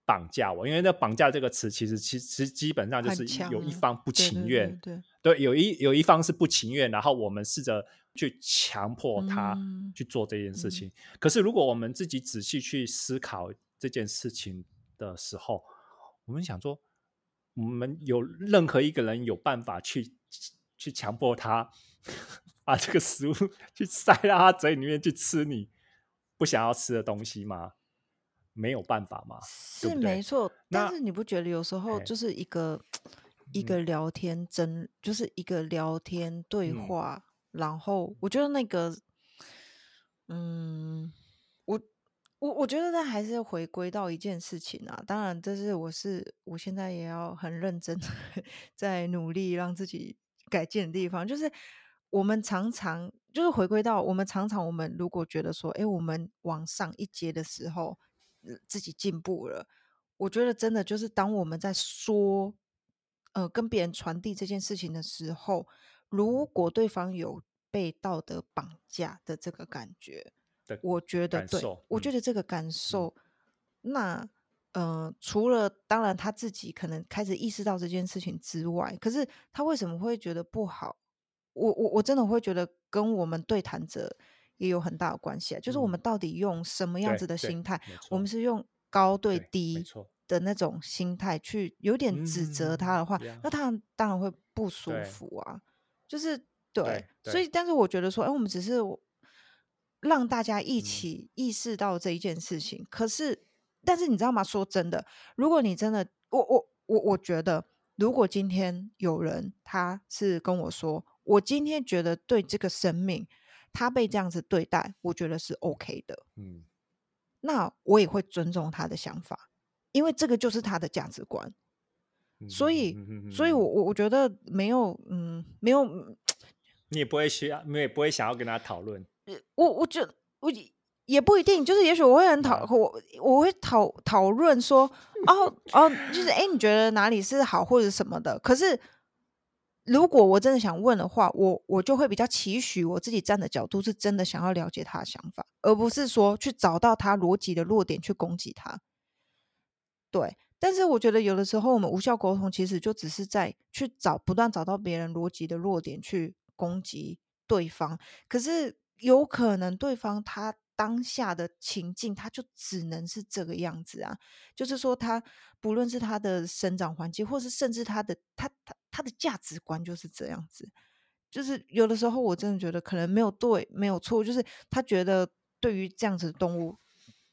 绑架我，因为那绑架这个词，其实其实基本上就是有一方不情愿，对对，有一有一方是不情愿，然后我们试着去强迫他去做这件事情。可是如果我们自己仔细去思考这件事情的时候，我们想说，我们有任何一个人有办法去去强迫他？把这个食物 去塞到他嘴里面去吃你不想要吃的东西吗？没有办法吗？是没错，但是你不觉得有时候就是一个 一个聊天真，就是一个聊天对话，然后我觉得那个，嗯，我我我觉得那还是回归到一件事情啊。当然，这是我是我现在也要很认真 在努力让自己改进的地方，就是。我们常常就是回归到我们常常，我们如果觉得说，哎，我们往上一阶的时候，自己进步了。我觉得真的就是当我们在说，呃，跟别人传递这件事情的时候，如果对方有被道德绑架的这个感觉，我觉得对，我觉得这个感受，那，呃，除了当然他自己可能开始意识到这件事情之外，可是他为什么会觉得不好？我我我真的会觉得跟我们对谈者也有很大的关系啊，就是我们到底用什么样子的心态？我们是用高对低的那种心态去有点指责他的话，那他当然会不舒服啊。就是对，所以但是我觉得说，哎，我们只是让大家一起意识到这一件事情。可是，但是你知道吗？说真的，如果你真的，我我我我觉得，如果今天有人他是跟我说。我今天觉得对这个生命，他被这样子对待，我觉得是 OK 的。嗯，那我也会尊重他的想法，因为这个就是他的价值观。所以，所以我我我觉得没有，嗯，没有，你也不会需要，你也不会想要跟他讨论。我我觉得我也不一定，就是也许我会很讨我我会讨讨论说，哦哦，就是哎，你觉得哪里是好或者什么的？可是。如果我真的想问的话，我我就会比较期许我自己站的角度是真的想要了解他的想法，而不是说去找到他逻辑的弱点去攻击他。对，但是我觉得有的时候我们无效沟通，其实就只是在去找不断找到别人逻辑的弱点去攻击对方。可是有可能对方他当下的情境，他就只能是这个样子啊，就是说他不论是他的生长环境，或是甚至他的他他。他的价值观就是这样子，就是有的时候我真的觉得可能没有对，没有错，就是他觉得对于这样子的动物，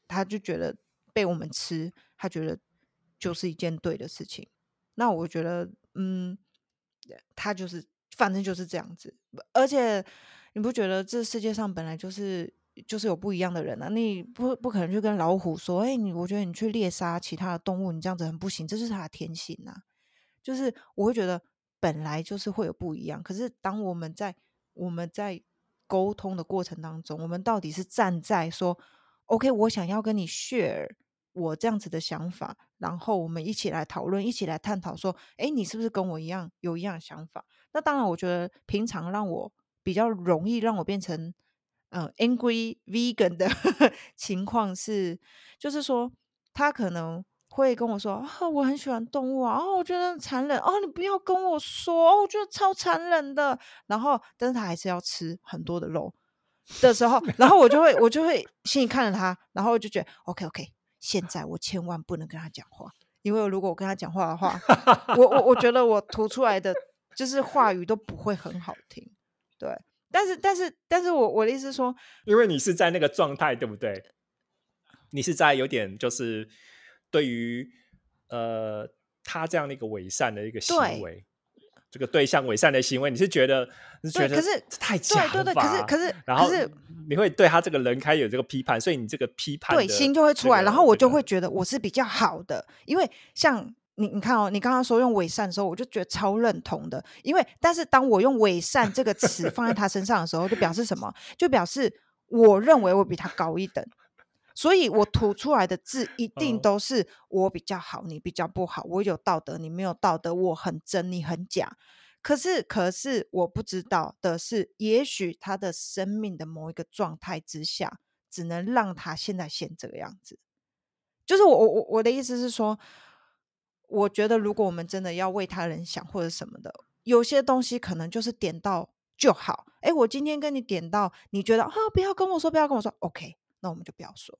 他就觉得被我们吃，他觉得就是一件对的事情。那我觉得，嗯，他就是反正就是这样子。而且你不觉得这世界上本来就是就是有不一样的人啊？你不不可能去跟老虎说，哎，你我觉得你去猎杀其他的动物，你这样子很不行，这是他的天性啊。就是我会觉得。本来就是会有不一样，可是当我们在我们在沟通的过程当中，我们到底是站在说，OK，我想要跟你 share 我这样子的想法，然后我们一起来讨论，一起来探讨，说，哎，你是不是跟我一样有一样的想法？那当然，我觉得平常让我比较容易让我变成嗯 angry vegan 的 情况是，就是说他可能。会跟我说啊，我很喜欢动物啊，哦，我觉得很残忍哦，你不要跟我说，哦，我觉得超残忍的。然后，但是他还是要吃很多的肉的时候，然后我就会，我就会心里看着他，然后我就觉得 OK OK，现在我千万不能跟他讲话，因为如果我跟他讲话的话，我我我觉得我吐出来的就是话语都不会很好听。对，但是但是但是我我的意思是说，因为你是在那个状态，对不对？你是在有点就是。对于呃他这样的一个伪善的一个行为，这个对象伪善的行为，你是觉得是觉得可是太假对对对，可是可是然后是你会对他这个人开有这个批判，所以你这个批判对心就会出来，然后我就会觉得我是比较好的，因为像你你看哦，你刚刚说用伪善的时候，我就觉得超认同的，因为但是当我用伪善这个词放在他身上的时候，就表示什么？就表示我认为我比他高一等。所以我吐出来的字一定都是我比较好，你比较不好。我有道德，你没有道德。我很真，你很假。可是，可是我不知道的是，也许他的生命的某一个状态之下，只能让他现在现这个样子。就是我，我，我，我的意思是说，我觉得如果我们真的要为他人想或者什么的，有些东西可能就是点到就好。哎，我今天跟你点到，你觉得啊，不要跟我说，不要跟我说，OK。那我们就不要说。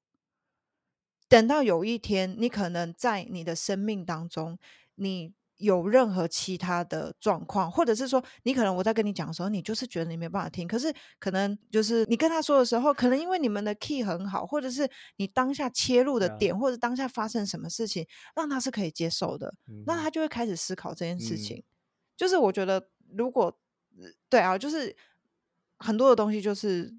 等到有一天，你可能在你的生命当中，你有任何其他的状况，或者是说，你可能我在跟你讲的时候，你就是觉得你没办法听。可是，可能就是你跟他说的时候，可能因为你们的 key 很好，或者是你当下切入的点，或者当下发生什么事情，让他是可以接受的，那他就会开始思考这件事情。就是我觉得，如果对啊，就是很多的东西，就是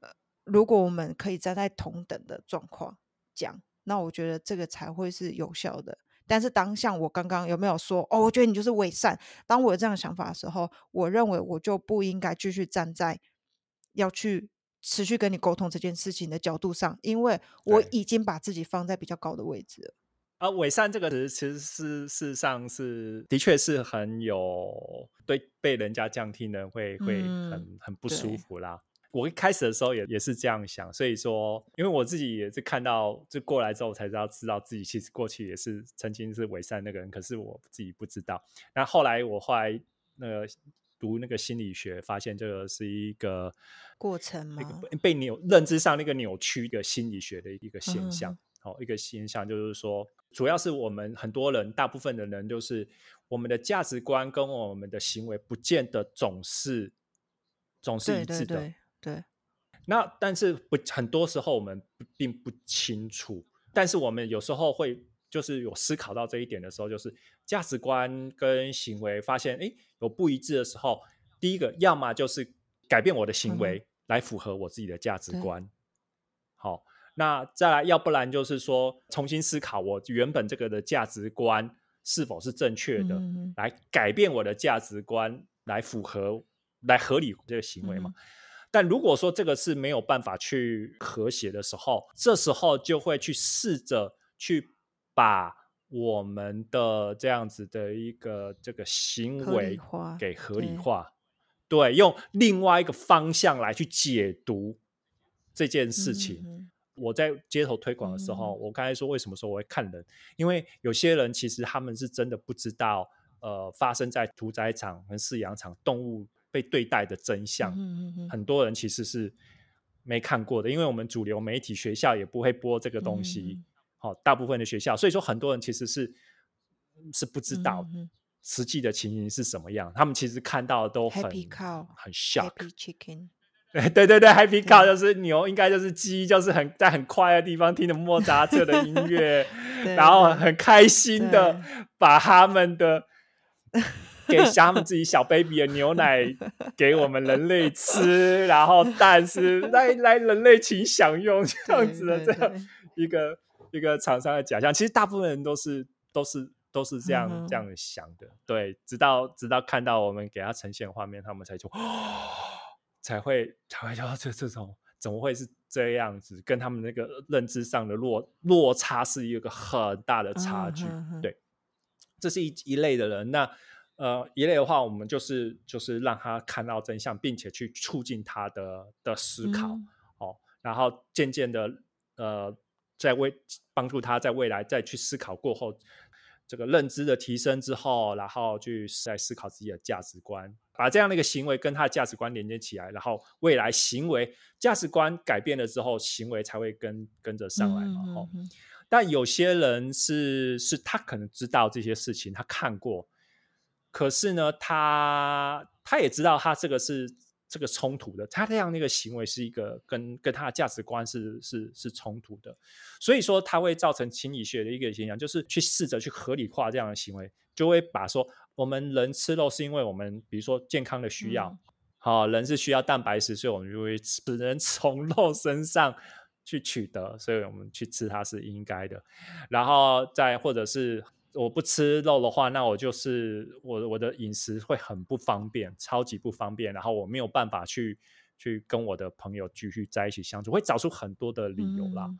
呃。如果我们可以站在同等的状况讲，那我觉得这个才会是有效的。但是当像我刚刚有没有说哦，我觉得你就是伪善。当我有这样想法的时候，我认为我就不应该继续站在要去持续跟你沟通这件事情的角度上，因为我已经把自己放在比较高的位置了。啊，伪善这个词其实是事实上是的确是很有对被人家这样听的会会很很不舒服啦。我一开始的时候也也是这样想，所以说，因为我自己也是看到就过来之后才知道，知道自己其实过去也是曾经是伪善那个人，可是我自己不知道。那后来我后来那个读那个心理学，发现这个是一个过程吗？被扭认知上那个扭曲一个心理学的一个现象。哦，一个现象就是说，主要是我们很多人，大部分的人就是我们的价值观跟我们的行为，不见得总是总是一致的。对，那但是不很多时候我们并不清楚，但是我们有时候会就是有思考到这一点的时候，就是价值观跟行为发现哎有不一致的时候，第一个要么就是改变我的行为来符合我自己的价值观，好，那再来要不然就是说重新思考我原本这个的价值观是否是正确的，来改变我的价值观来符合来合理这个行为嘛。但如果说这个是没有办法去和谐的时候，这时候就会去试着去把我们的这样子的一个这个行为给合理化，对，用另外一个方向来去解读这件事情。我在街头推广的时候，我刚才说为什么说我会看人，因为有些人其实他们是真的不知道，呃，发生在屠宰场和饲养场动物。被对待的真相，很多人其实是没看过的，因为我们主流媒体、学校也不会播这个东西。好，大部分的学校，所以说很多人其实是是不知道实际的情形是什么样。他们其实看到的都很很 shock。对对对，Happy Cow 就是牛，应该就是鸡，就是很在很快的地方听着莫扎特的音乐，然后很开心的把他们的。给他们自己小 baby 的牛奶给我们人类吃，然后但是 来来人类请享用这样子的这样一个一个厂商的假象。其实大部分人都是都是都是这样这样想的，对。直到直到看到我们给他呈现画面，他们才就 才会才会有这这种怎么会是这样子？跟他们那个认知上的落落差是一个很大的差距。对，这是一一类的人。那呃，一类的话，我们就是就是让他看到真相，并且去促进他的的思考哦，然后渐渐的呃，在未帮助他在未来再去思考过后。这个认知的提升之后，然后去再思考自己的价值观，把这样的一个行为跟他的价值观连接起来，然后未来行为价值观改变了之后，行为才会跟跟着上来嘛。哦，但有些人是是他可能知道这些事情，他看过，可是呢，他他也知道他这个是。这个冲突的，他这样那个行为是一个跟跟他的价值观是是是冲突的，所以说他会造成心理学的一个现象，就是去试着去合理化这样的行为，就会把说我们人吃肉是因为我们比如说健康的需要，好人是需要蛋白质，所以我们就会只能从肉身上去取得，所以我们去吃它是应该的，然后再或者是。我不吃肉的话，那我就是我我的饮食会很不方便，超级不方便。然后我没有办法去去跟我的朋友继续在一起相处，会找出很多的理由啦。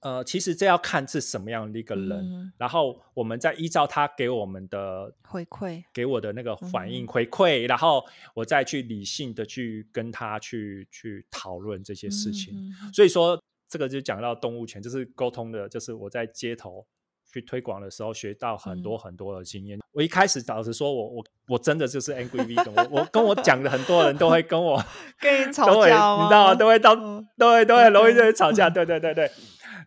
呃，其实这要看是什么样的一个人，然后我们再依照他给我们的回馈，给我的那个反应回馈，然后我再去理性的去跟他去去讨论这些事情。所以说，这个就讲到动物权，就是沟通的，就是我在街头。去推广的时候学到很多很多的经验。我一开始老实说，我我我真的就是 angry V 我我跟我讲的很多人都会跟我 跟你 吵架你知道吗？都会到都会都会容易就会吵架。对对对对。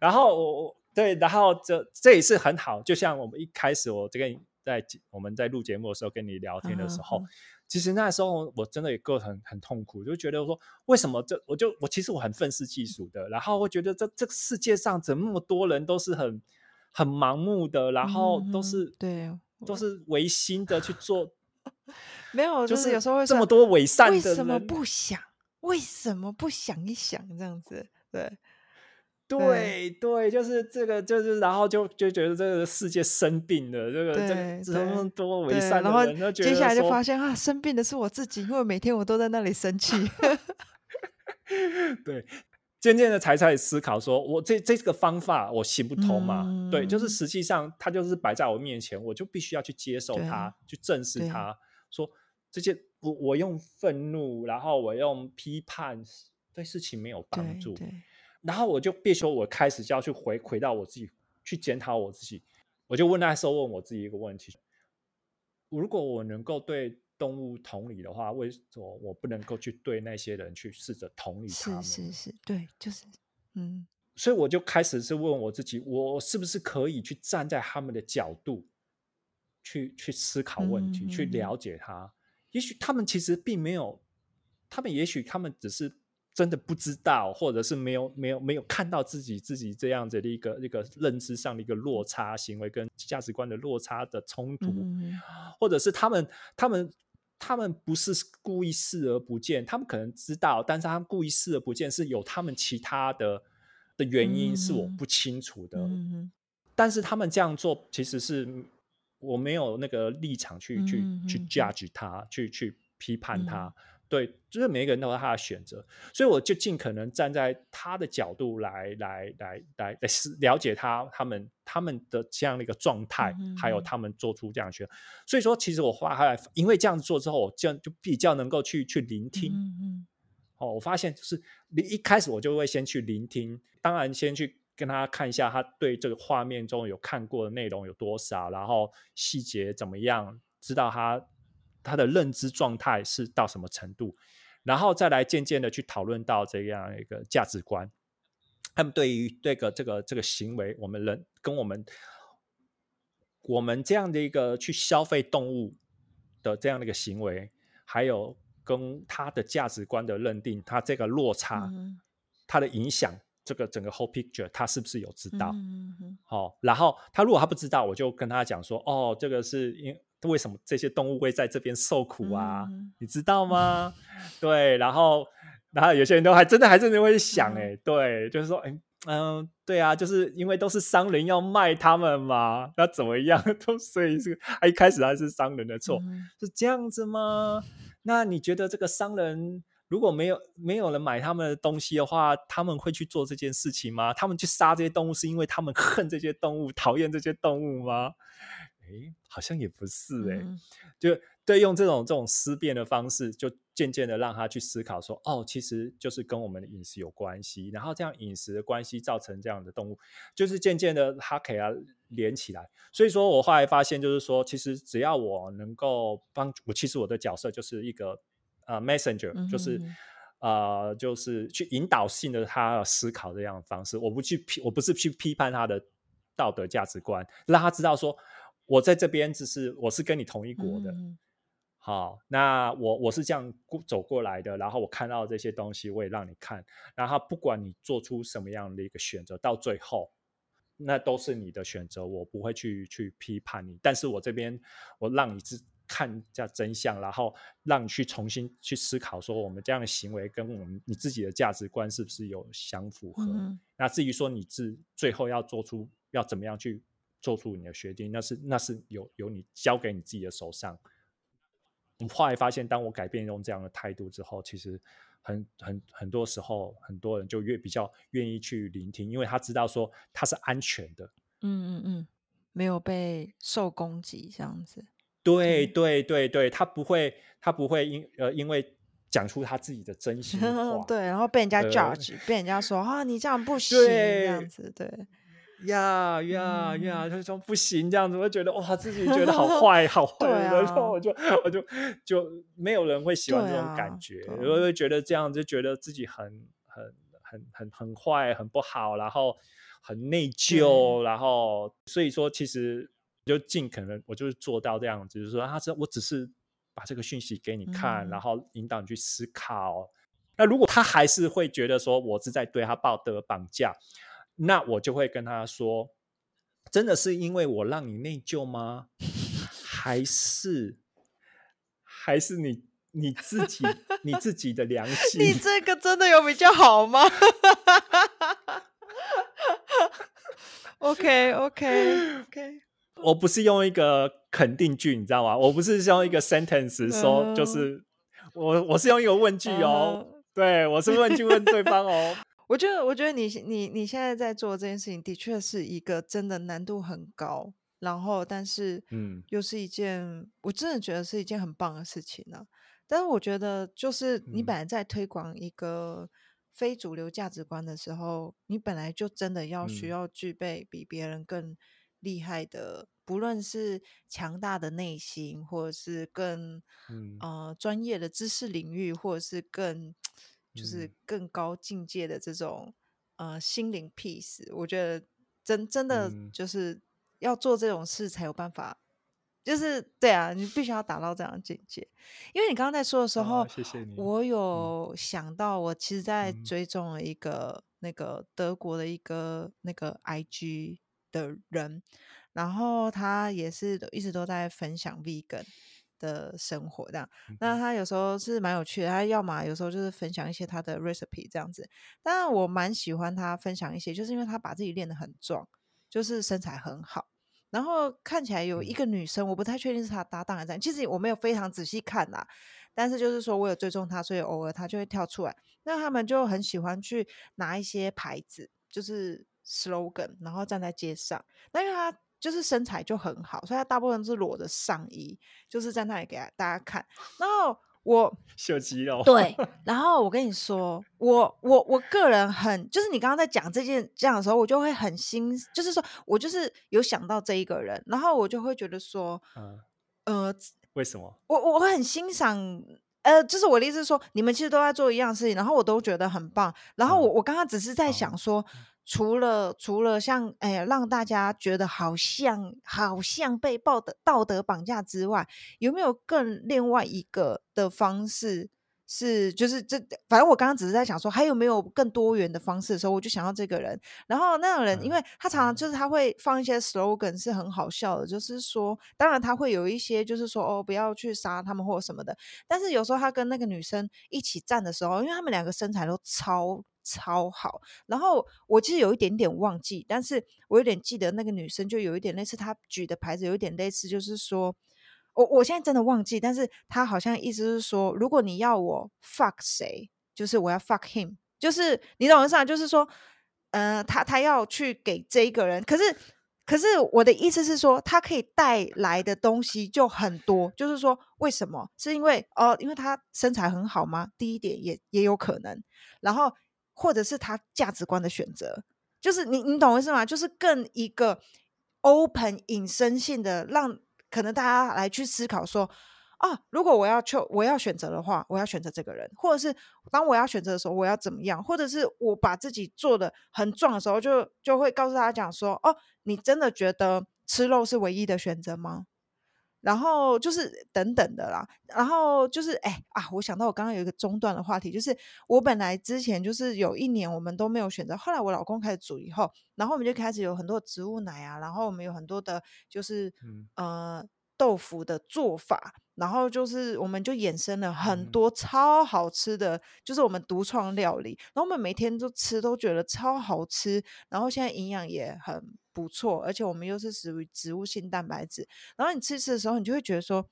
然后我我对，然后这这也是很好。就像我们一开始我这个在我们在录节目的时候跟你聊天的时候，其实那时候我真的也过很很痛苦，就觉得说为什么这我就我其实我很愤世嫉俗的，然后我觉得这这个世界上怎么那么多人都是很。很盲目的，然后都是对，都是违心的去做，没有，就是有时候会这么多伪善的，为什么不想？为什么不想一想这样子？对，对，对，就是这个，就是然后就就觉得这个世界生病了，这个这这么多伪善的人，接下来就发现啊，生病的是我自己，因为每天我都在那里生气。对。渐渐的才开始思考，说我这这个方法我行不通嘛？对，就是实际上它就是摆在我面前，我就必须要去接受它，去正视它。说这些我我用愤怒，然后我用批判，对事情没有帮助。然后我就必须我开始就要去回回到我自己，去检讨我自己。我就问那时候问我自己一个问题：如果我能够对。动物同理的话，为什么我不能够去对那些人去试着同理他们？是是是，对，就是嗯。所以我就开始是问我自己，我是不是可以去站在他们的角度，去去思考问题，去了解他？也许他们其实并没有，他们也许他们只是真的不知道，或者是没有没有没有看到自己自己这样子的一个一个认知上的一个落差，行为跟价值观的落差的冲突，或者是他们他们。他们不是故意视而不见，他们可能知道，但是他们故意视而不见，是有他们其他的的原因，是我不清楚的。但是他们这样做，其实是我没有那个立场去去去 judge 他，去去批判他。对，就是每一个人都有他的选择，所以我就尽可能站在他的角度来来来来来了解他他们他们的这样的一个状态，还有他们做出这样选。所以说，其实我花来，因为这样子做之后，我这样就比较能够去去聆听。哦，我发现就是你一开始我就会先去聆听，当然先去跟他看一下他对这个画面中有看过的内容有多少，然后细节怎么样，知道他。他的认知状态是到什么程度，然后再来渐渐的去讨论到这样一个价值观。他们对于这个这个这个行为，我们人跟我们我们这样的一个去消费动物的这样的一个行为，还有跟他的价值观的认定，他这个落差，他的影响，这个整个 whole picture，他是不是有知道？好，然后他如果他不知道，我就跟他讲说，哦，这个是因。为什么这些动物会在这边受苦啊？你知道吗？对，然后，然后有些人都还真的还真的会想，哎，对，就是说，哎，嗯，对啊，就是因为都是商人要卖他们嘛，那怎么样？都所以是，他一开始还是商人的错，是这样子吗？那你觉得这个商人如果没有没有人买他们的东西的话，他们会去做这件事情吗？他们去杀这些动物是因为他们恨这些动物、讨厌这些动物吗？哎，好像也不是哎，就对，用这种这种思辨的方式，就渐渐的让他去思考说，哦，其实就是跟我们的饮食有关系，然后这样饮食的关系造成这样的动物，就是渐渐的他可以啊连起来。所以说我后来发现，就是说，其实只要我能够帮我，其实我的角色就是一个呃 messenger，就是呃就是去引导性的他思考这样的方式，我不去批，我不是去批判他的道德价值观，让他知道说。我在这边只是我是跟你同一国的，好，那我我是这样走过来的，然后我看到这些东西，我也让你看，然后不管你做出什么样的一个选择，到最后那都是你的选择，我不会去去批判你，但是我这边我让你去看一下真相，然后让你去重新去思考，说我们这样的行为跟我们你自己的价值观是不是有相符合？那至于说你自最后要做出要怎么样去。做出你的决定，那是那是有有你交给你自己的手上。我后来发现，当我改变用这样的态度之后，其实很很很多时候，很多人就越比较愿意去聆听，因为他知道说他是安全的。嗯嗯嗯，没有被受攻击这样子。对对对对，他不会他不会因呃因为讲出他自己的真心话，对，然后被人家 judge，被人家说啊你这样不行这样子，对。呀呀呀！他说不行，这样子，我觉得哇，自己觉得好 坏，好坏。然后我就我就就没有人会喜欢这种感觉，我会觉得这样就觉得自己很很很很很坏，很不好，然后很内疚，然后所以说，其实就尽可能，我就是做到这样子，就是说，他说我只是把这个讯息给你看，然后引导你去思考。那如果他还是会觉得说我是在对他道德绑架。那我就会跟他说：“真的是因为我让你内疚吗？还是还是你你自己你自己的良 心？你 这个真的有比较好吗？”OK OK OK，我不是用一个肯定句，你知道吗？我不是用一个 sentence 说，就是我我是用一个问句哦，对我是问句问对方哦。我觉得，我觉得你你你现在在做这件事情，的确是一个真的难度很高，然后但是嗯，又是一件我真的觉得是一件很棒的事情呢。但是我觉得，就是你本来在推广一个非主流价值观的时候，你本来就真的要需要具备比别人更厉害的，不论是强大的内心，或者是更呃专业的知识领域，或者是更。就是更高境界的这种呃心灵 peace，我觉得真真的就是要做这种事才有办法，就是对啊，你必须要达到这样的境界。因为你刚刚在说的时候，谢谢你，我有想到我其实在追踪了一个那个德国的一个那个 IG 的人，然后他也是一直都在分享 vegan。的生活这样，那他有时候是蛮有趣的。他要么有时候就是分享一些他的 recipe 这样子。当然我蛮喜欢他分享一些，就是因为他把自己练得很壮，就是身材很好，然后看起来有一个女生，我不太确定是他搭档还是。其实我没有非常仔细看啦，但是就是说我有追踪他，所以偶尔他就会跳出来。那他们就很喜欢去拿一些牌子，就是 slogan，然后站在街上。那因为他。就是身材就很好，所以他大部分是裸着上衣，就是在那里给大家看。然后我 秀肌肉，对。然后我跟你说，我我我个人很，就是你刚刚在讲这件这样的时候，我就会很欣，就是说我就是有想到这一个人，然后我就会觉得说，嗯呃，为什么？我我很欣赏，呃，就是我的意思是说，你们其实都在做一样事情，然后我都觉得很棒。然后我我刚刚只是在想说。除了除了像哎，让大家觉得好像好像被道德道德绑架之外，有没有更另外一个的方式？是就是这，反正我刚刚只是在想说，还有没有更多元的方式的时候，我就想到这个人。然后那个人，因为他常常就是他会放一些 slogan，是很好笑的，就是说，当然他会有一些就是说哦，不要去杀他们或者什么的。但是有时候他跟那个女生一起站的时候，因为他们两个身材都超。超好，然后我其实有一点点忘记，但是我有点记得那个女生就有一点类似，她举的牌子有一点类似，就是说，我我现在真的忘记，但是他好像意思是说，如果你要我 fuck 谁，就是我要 fuck him，就是你懂我意思吗？就是说，呃，他他要去给这一个人，可是可是我的意思是说，他可以带来的东西就很多，就是说为什么？是因为哦，因为他身材很好吗？第一点也也有可能，然后或者是他价值观的选择，就是你你懂我意思吗？就是更一个 open 隐身性的让。可能大家来去思考说，啊，如果我要求我要选择的话，我要选择这个人，或者是当我要选择的时候，我要怎么样？或者是我把自己做的很壮的时候，就就会告诉大家讲说，哦，你真的觉得吃肉是唯一的选择吗？然后就是等等的啦，然后就是哎啊，我想到我刚刚有一个中断的话题，就是我本来之前就是有一年我们都没有选择，后来我老公开始煮以后，然后我们就开始有很多植物奶啊，然后我们有很多的，就是呃豆腐的做法，然后就是我们就衍生了很多超好吃的，就是我们独创料理，然后我们每天都吃都觉得超好吃，然后现在营养也很。不错，而且我们又是属于植物性蛋白质。然后你吃吃的时候，你就会觉得说，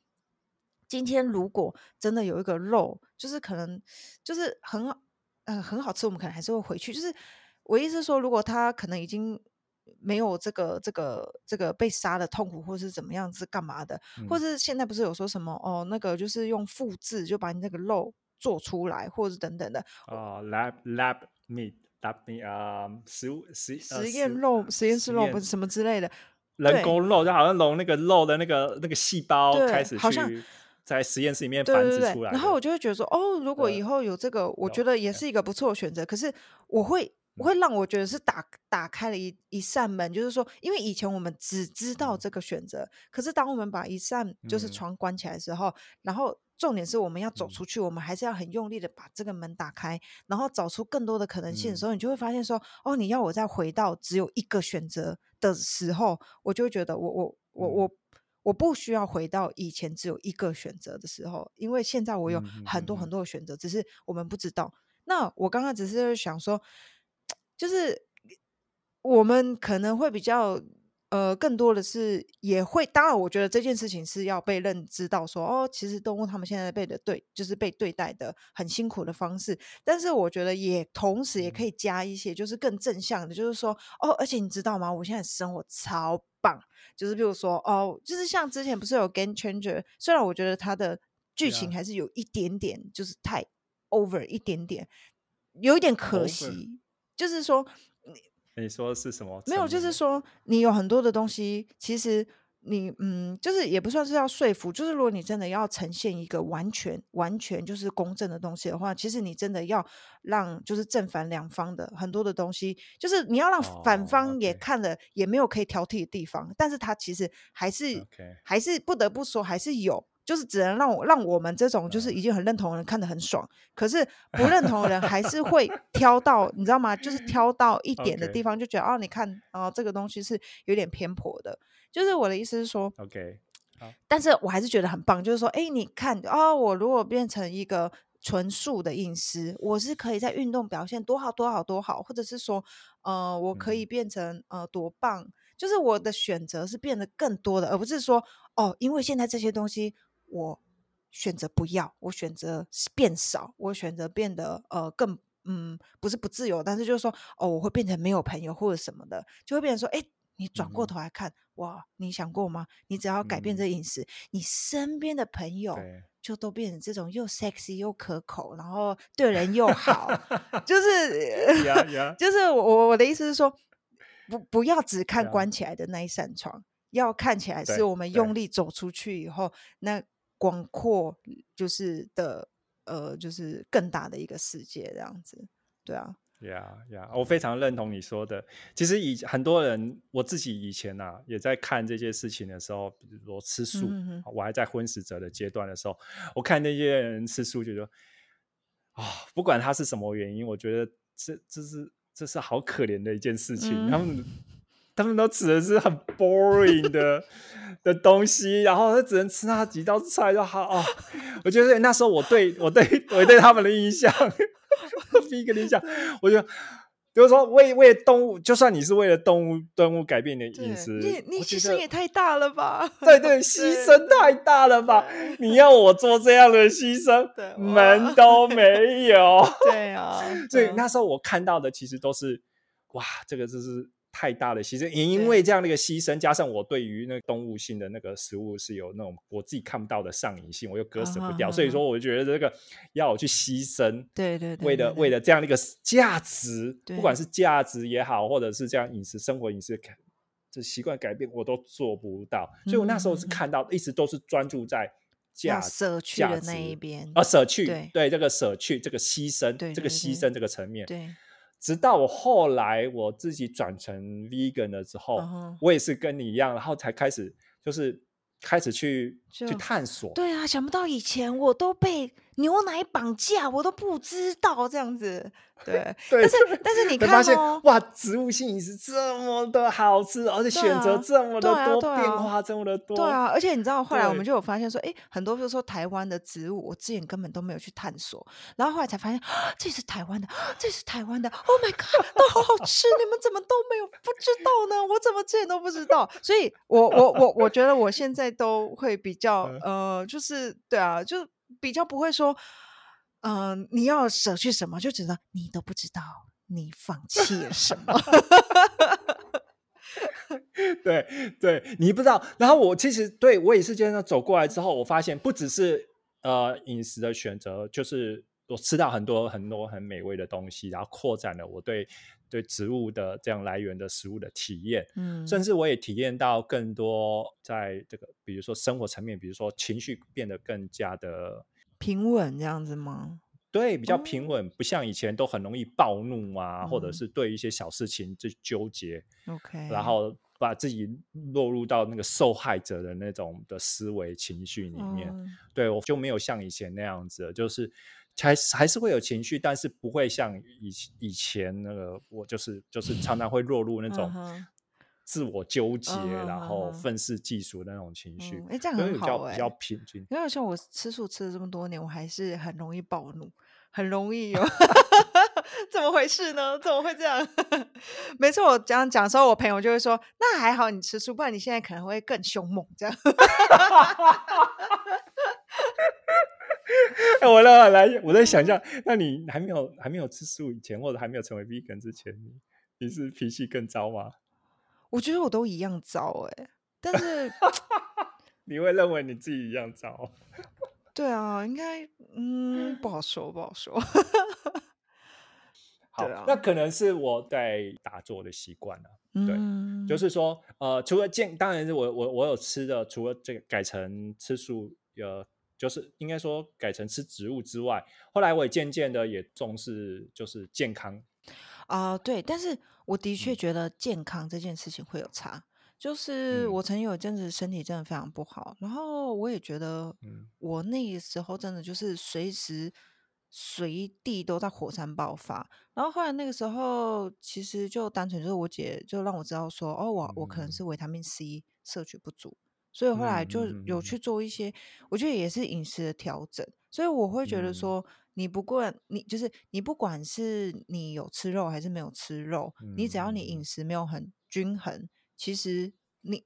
今天如果真的有一个肉，就是可能就是很好，呃，很好吃，我们可能还是会回去。就是我意思是说，如果他可能已经没有这个这个这个被杀的痛苦，或是怎么样子干嘛的，或者是现在不是有说什么哦，那个就是用复制就把你那个肉做出来，或者是等等的啊，lab lab meat。你啊，实物实实验肉、实验室肉不是什么之类的，人工肉就好像从那个肉的那个那个细胞开始好像在实验室里面繁殖出来。然后我就会觉得说，哦，如果以后有这个，我觉得也是一个不错的选择。可是我会会让我觉得是打打开了一一扇门，就是说，因为以前我们只知道这个选择，可是当我们把一扇就是窗关起来的时候，然后。重点是我们要走出去，我们还是要很用力的把这个门打开，然后找出更多的可能性的时候，你就会发现说，哦，你要我再回到只有一个选择的时候，我就会觉得，我我我我我不需要回到以前只有一个选择的时候，因为现在我有很多很多的选择，只是我们不知道。那我刚刚只是想说，就是我们可能会比较。呃，更多的是也会，当然，我觉得这件事情是要被认知到，说哦，其实动物他们现在被的对，就是被对待的很辛苦的方式。但是我觉得也同时也可以加一些，就是更正向的，就是说哦，而且你知道吗？我现在生活超棒，就是比如说哦，就是像之前不是有 Game Changer，虽然我觉得它的剧情还是有一点点，就是太 over 一点点，有一点可惜，就是说。你你说是什么？没有，就是说你有很多的东西，其实你嗯，就是也不算是要说服，就是如果你真的要呈现一个完全完全就是公正的东西的话，其实你真的要让就是正反两方的很多的东西，就是你要让反方也看了也没有可以挑剔的地方，但是他其实还是还是不得不说还是有。就是只能让我让我们这种就是已经很认同的人看得很爽，可是 不认同的人还是会挑到，你知道吗？就是挑到一点的地方就觉得哦，你看哦，这个东西是有点偏颇的。就是我的意思是说，OK，但是我还是觉得很棒。就是说，哎，你看哦，我如果变成一个纯素的饮食，我是可以在运动表现多好多好多好，或者是说，呃，我可以变成呃多棒。就是我的选择是变得更多的，而不是说哦，因为现在这些东西。我选择不要，我选择变少，我选择变得呃更嗯不是不自由，但是就是说哦我会变成没有朋友或者什么的，就会变成说哎你转过头来看哇你想过吗？你只要改变这饮食，你身边的朋友就都变成这种又 sexy 又可口，然后对人又好，就是 就是我我的意思是说不不要只看关起来的那一扇窗，要看起来是我们用力走出去以后那。广阔就是的，呃，就是更大的一个世界这样子，对啊，呀呀，我非常认同你说的。其实以很多人，我自己以前呐也在看这些事情的时候，比如说吃素，我还在荤食者的阶段的时候，我看那些人吃素，觉得啊，不管他是什么原因，我觉得这这是这是好可怜的一件事情，他们。他们都吃的是很 boring 的 的东西，然后他只能吃那几道菜就好哦。我觉得那时候我对我对我对他们的印象，第一个印象，我觉得就是说为为了动物，就算你是为了动物动物改变你的饮食，你你牺牲也太大了吧？对对，牺牲太大了吧？你要我做这样的牺牲，门都没有。对啊，所以那时候我看到的其实都是，哇，这个就是。太大的牺牲，也因为这样的一个牺牲，加上我对于那动物性的那个食物是有那种我自己看不到的上瘾性，我又割舍不掉，所以说我觉得这个要我去牺牲，对对，为了为了这样的一个价值，不管是价值也好，或者是这样饮食生活饮食这习惯改变，我都做不到。所以我那时候是看到，一直都是专注在价舍去的那一边。啊，舍去对。这个舍去这个牺牲，这个牺牲这个层面。对。直到我后来我自己转成 vegan 了之后，我也是跟你一样，然后才开始就是开始去去探索。对啊，想不到以前我都被牛奶绑架，我都不知道这样子。对，但是但是你看哦，哇，植物性饮食这么的好吃，而且选择这么的多，变化这么的多。对啊，而且你知道后来我们就有发现说，哎，很多比如说台湾的植物，我之前根本都没有去探索，然后后来才发现，这是台湾的，这是台湾的，Oh my god，都好好吃，你们怎么都没有不知道呢？我怎么之前都不知道？所以，我我我我觉得我现在都会比较呃，就是对啊，就比较不会说。嗯，你要舍去什么，就觉得你都不知道你放弃了什么。对对，你不知道。然后我其实对我也是这样走过来之后，我发现不只是呃饮食的选择，就是我吃到很多很多很美味的东西，然后扩展了我对对植物的这样来源的食物的体验。嗯，甚至我也体验到更多在这个比如说生活层面，比如说情绪变得更加的。平稳这样子吗？对，比较平稳，不像以前都很容易暴怒啊，或者是对一些小事情就纠结。OK，然后把自己落入到那个受害者的那种的思维情绪里面。对我就没有像以前那样子，就是还还是会有情绪，但是不会像以以前那个我就是就是常常会落入那种。自我纠结，然后愤世嫉俗的那种情绪，哎，这样很好哎，比较平均。因为像我吃素吃了这么多年，我还是很容易暴怒，很容易有，怎么回事呢？怎么会这样？每次我这样讲的时候，我朋友就会说：“那还好你吃素，不然你现在可能会更凶猛。”这样。我来来，我在想象，那你还没有还没有吃素以前，或者还没有成为 vegan 之前，你你是脾气更糟吗？我觉得我都一样糟哎，但是 你会认为你自己一样糟？对啊，应该嗯不好说，不好说。好，那可能是我在打坐的习惯了。对，就是说呃，除了健，当然是我我我有吃的，除了这个改成吃素，呃，就是应该说改成吃植物之外，后来我也渐渐的也重视就是健康。啊，对，但是我的确觉得健康这件事情会有差。就是我曾经有一阵子身体真的非常不好，然后我也觉得，我那个时候真的就是随时随地都在火山爆发。然后后来那个时候，其实就单纯就是我姐就让我知道说，哦，我我可能是维他命 C 摄取不足，所以后来就有去做一些，我觉得也是饮食的调整。所以我会觉得说。你不管你就是你，不管是你有吃肉还是没有吃肉，你只要你饮食没有很均衡，其实你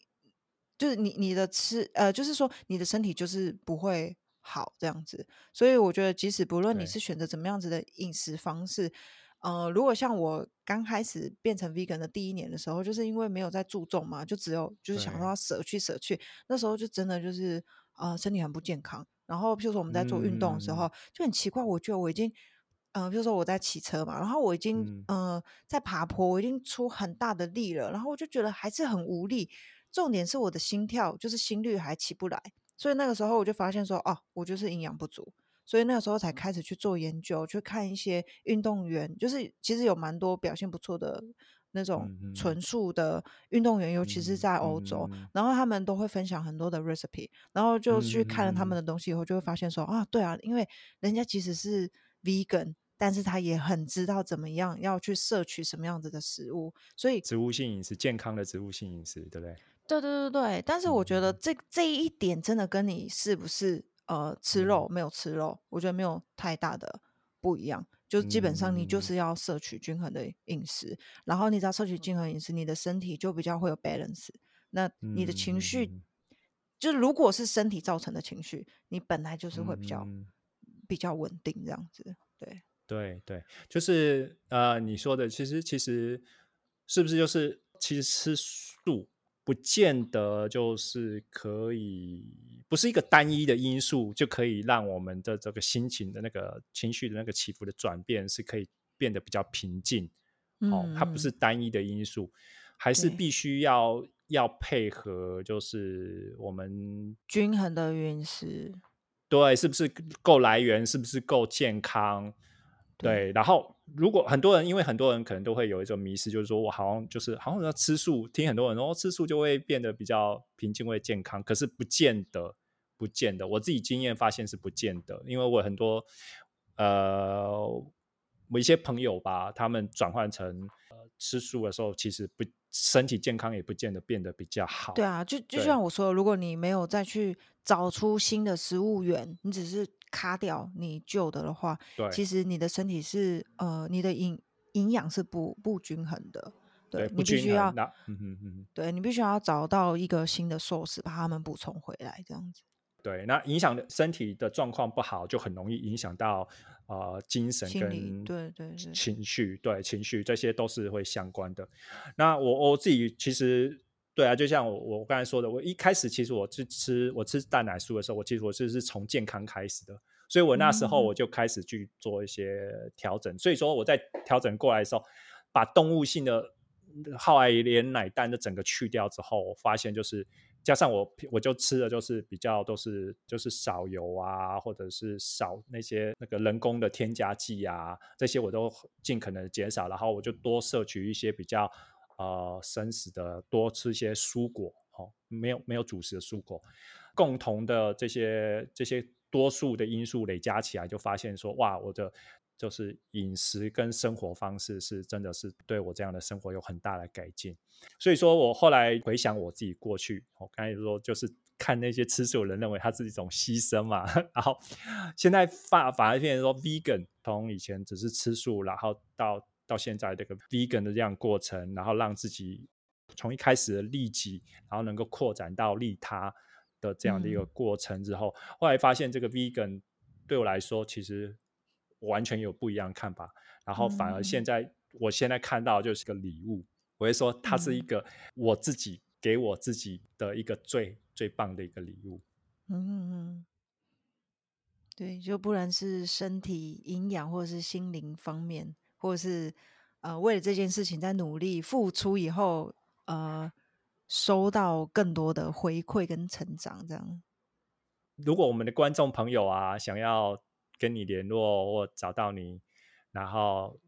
就是你你的吃呃，就是说你的身体就是不会好这样子。所以我觉得，即使不论你是选择怎么样子的饮食方式，呃，如果像我刚开始变成 vegan 的第一年的时候，就是因为没有在注重嘛，就只有就是想说舍去舍去，那时候就真的就是呃身体很不健康。然后，譬如说我们在做运动的时候，就很奇怪。我觉得我已经，嗯，比如说我在骑车嘛，然后我已经，嗯，在爬坡，我已经出很大的力了，然后我就觉得还是很无力。重点是我的心跳，就是心率还起不来。所以那个时候我就发现说，哦，我就是营养不足。所以那个时候才开始去做研究，去看一些运动员，就是其实有蛮多表现不错的。那种纯素的运动员，尤其是在欧洲，然后他们都会分享很多的 recipe，然后就去看了他们的东西以后，就会发现说啊，对啊，因为人家即使是 vegan，但是他也很知道怎么样要去摄取什么样子的食物，所以植物性饮食，健康的植物性饮食，对不对？对对对对，但是我觉得这这一点真的跟你是不是呃吃肉没有吃肉，我觉得没有太大的不一样。就基本上你就是要摄取均衡的饮食，然后你只要摄取均衡饮食，你的身体就比较会有 balance。那你的情绪，就如果是身体造成的情绪，你本来就是会比较比较稳定这样子。对对对，就是呃，你说的其实其实是不是就是其实吃素不见得就是可以。不是一个单一的因素就可以让我们的这个心情的那个情绪的那个起伏的转变是可以变得比较平静。哦，它不是单一的因素，还是必须要要配合，就是我们均衡的饮食。对，是不是够来源？是不是够健康？对，然后如果很多人，因为很多人可能都会有一种迷失，就是说我好像就是好像要吃素，听很多人说吃素就会变得比较平静、会健康，可是不见得，不见得。我自己经验发现是不见得，因为我很多呃，我一些朋友吧，他们转换成呃吃素的时候，其实不身体健康也不见得变得比较好。对啊，就就像我说，如果你没有再去找出新的食物源，你只是。卡掉你旧的的话，对，其实你的身体是呃，你的营营养是不不均衡的，对你必须要，嗯嗯嗯，对你必须要找到一个新的 source 把它们补充回来，这样子。对，那影响身体的状况不好，就很容易影响到呃精神跟对对情绪，对情绪这些都是会相关的。那我我自己其实。对啊，就像我我刚才说的，我一开始其实我是吃我吃蛋奶素的时候，我其实我是是从健康开始的，所以我那时候我就开始去做一些调整。所以说我在调整过来的时候，把动物性的后来连奶蛋的整个去掉之后，我发现就是加上我我就吃的就是比较都是就是少油啊，或者是少那些那个人工的添加剂啊，这些我都尽可能减少，然后我就多摄取一些比较。呃，生食的多吃一些蔬果，哦，没有没有主食的蔬果，共同的这些这些多数的因素累加起来，就发现说，哇，我的就是饮食跟生活方式是真的是对我这样的生活有很大的改进。所以说我后来回想我自己过去，我刚才说就是看那些吃素人认为它是一种牺牲嘛，然后现在反反而变成说 vegan，从以前只是吃素，然后到到现在这个 vegan 的这样过程，然后让自己从一开始的利己，然后能够扩展到利他的这样的一个过程之后，后来发现这个 vegan 对我来说，其实完全有不一样的看法。然后反而现在，我现在看到就是个礼物，我会说它是一个我自己给我自己的一个最最棒的一个礼物。嗯，对，就不然是身体营养或者是心灵方面。或者是呃，为了这件事情在努力付出以后，呃，收到更多的回馈跟成长，这样。如果我们的观众朋友啊，想要跟你联络或找到你，然后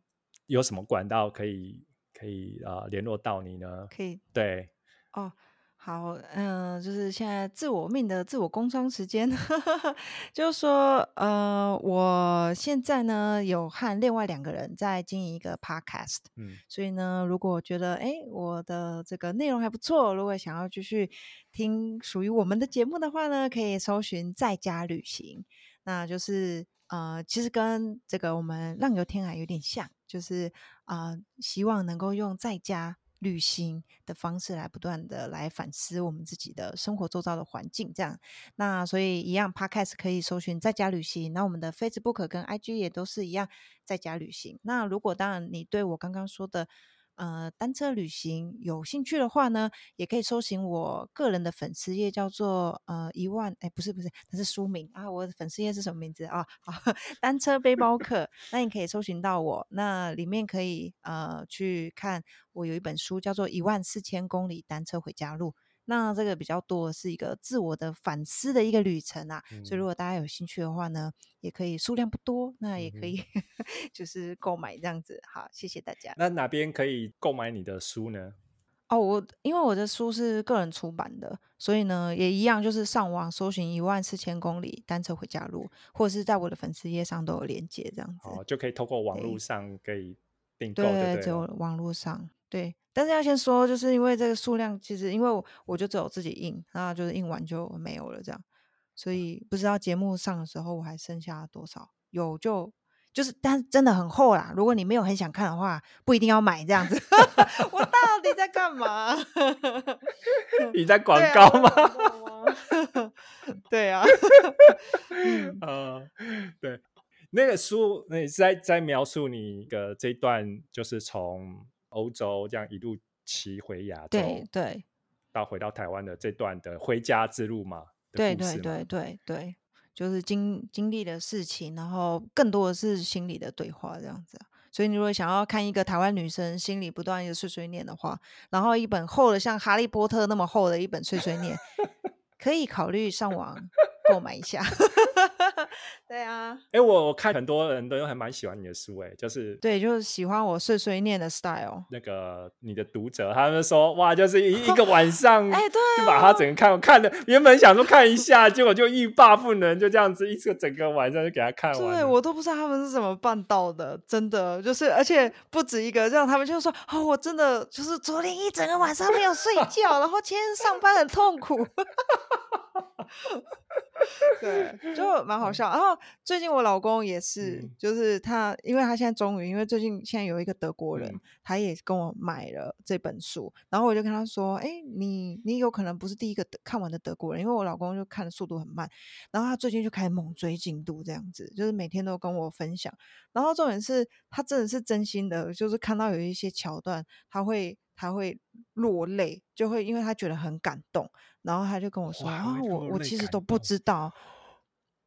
有什么管道可以可以呃联络到你呢？可以。对。哦。好，嗯，就是现在自我命的自我工商时间，就是说，呃，我现在呢有和另外两个人在经营一个 podcast，嗯，所以呢，如果觉得哎我的这个内容还不错，如果想要继续听属于我们的节目的话呢，可以搜寻在家旅行，那就是呃，其实跟这个我们浪游天海有点像，就是啊，希望能够用在家。旅行的方式来不断的来反思我们自己的生活周遭的环境，这样，那所以一样，Podcast 可以搜寻在家旅行，那我们的 Facebook 跟 IG 也都是一样在家旅行。那如果当然你对我刚刚说的。呃，单车旅行有兴趣的话呢，也可以搜寻我个人的粉丝页，叫做呃一万哎，不是不是，它是书名啊。我的粉丝页是什么名字啊？好，单车背包客。那你可以搜寻到我，那里面可以呃去看我有一本书，叫做《一万四千公里单车回家路》。那这个比较多是一个自我的反思的一个旅程啊，所以如果大家有兴趣的话呢，也可以数量不多，那也可以 就是购买这样子。好，谢谢大家。那哪边可以购买你的书呢？哦，我因为我的书是个人出版的，所以呢也一样，就是上网搜寻一万四千公里单车回家路，或者是在我的粉丝页上都有连接这样子。哦，就可以透过网络上可以订购，对，只有网络上对。但是要先说，就是因为这个数量，其实因为我就只有自己印，那就是印完就没有了这样，所以不知道节目上的时候我还剩下多少，有就就是，但是真的很厚啦。如果你没有很想看的话，不一定要买这样子。我到底在干嘛？你在 广告吗？对啊。呃，对，那个书，那在在描述你的这段，就是从欧洲这样一路骑回亚洲，对对，到回到台湾的这段的回家之路嘛？对对对对对。就是经经历的事情，然后更多的是心理的对话这样子。所以你如果想要看一个台湾女生心里不断的碎碎念的话，然后一本厚的像《哈利波特》那么厚的一本碎碎念，可以考虑上网购买一下。对啊，哎，我我看很多人都还蛮喜欢你的书，哎，就是对，就是喜欢我碎碎念的 style。那个你的读者他们说，哇，就是一一个晚上，哎，对，就把它整个看，我看的原本想说看一下，结果就欲罢不能，就这样子一个整个晚上就给他看完。对我都不知道他们是怎么办到的，真的就是，而且不止一个，这样他们就说，哦，我真的就是昨天一整个晚上没有睡觉，然后今天上班很痛苦。对，就蛮好笑。然后最近我老公也是，就是他，因为他现在终于，因为最近现在有一个德国人，他也跟我买了这本书。然后我就跟他说：“哎，你你有可能不是第一个看完的德国人，因为我老公就看的速度很慢。然后他最近就开始猛追进度，这样子，就是每天都跟我分享。然后重点是他真的是真心的，就是看到有一些桥段，他会。”他会落泪，就会因为他觉得很感动，然后他就跟我说：“啊，我我其实都不知道，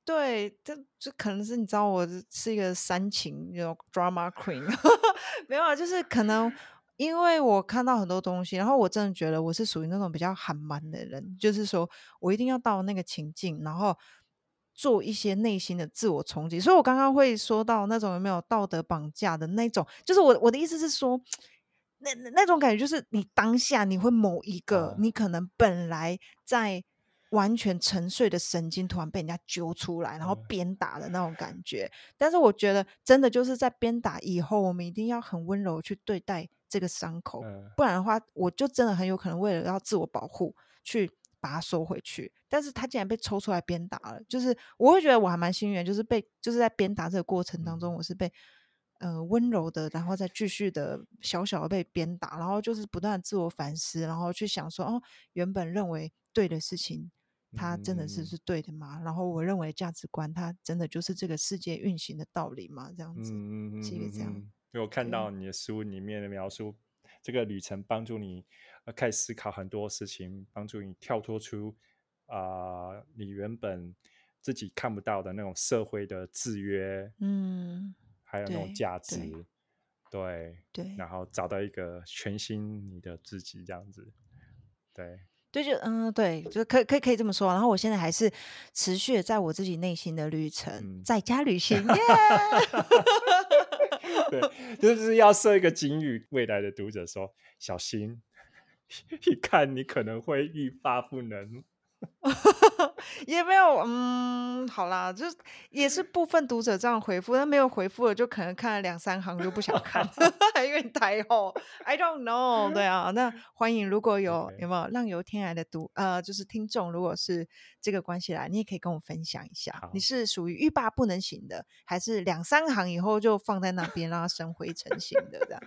对，这这可能是你知道我是一个煽情有 drama queen，没有啊，就是可能 因为我看到很多东西，然后我真的觉得我是属于那种比较含蛮的人，就是说我一定要到那个情境，然后做一些内心的自我冲击。所以我刚刚会说到那种有没有道德绑架的那种，就是我我的意思是说。那那种感觉就是你当下你会某一个你可能本来在完全沉睡的神经突然被人家揪出来，然后鞭打的那种感觉。但是我觉得真的就是在鞭打以后，我们一定要很温柔去对待这个伤口，不然的话，我就真的很有可能为了要自我保护去把它收回去。但是他竟然被抽出来鞭打了，就是我会觉得我还蛮幸运，就是被就是在鞭打这个过程当中，我是被。呃，温柔的，然后再继续的小小的被鞭打，然后就是不断自我反思，然后去想说，哦，原本认为对的事情，它真的是是对的吗？然后我认为价值观，它真的就是这个世界运行的道理吗？这样子，是一个这样。因为我看到你的书里面的描述，这个旅程帮助你呃开始思考很多事情，帮助你跳脱出啊你原本自己看不到的那种社会的制约，嗯。还有那种价值，对对，然后找到一个全新你的自己，这样子，对对，就嗯，对，就可可以可以这么说。然后我现在还是持续在我自己内心的旅程，在家旅行，耶！对，就是要设一个警语，未来的读者说小心，一看你可能会欲罢不能。也没有，嗯，好啦，就是也是部分读者这样回复，但没有回复了就可能看了两三行就不想看，因为太厚。I don't know，对啊，那欢迎如果有有没有浪游天涯的读呃，就是听众，如果是这个关系来，你也可以跟我分享一下，你是属于欲罢不能型的，还是两三行以后就放在那边让它生灰尘型的这样？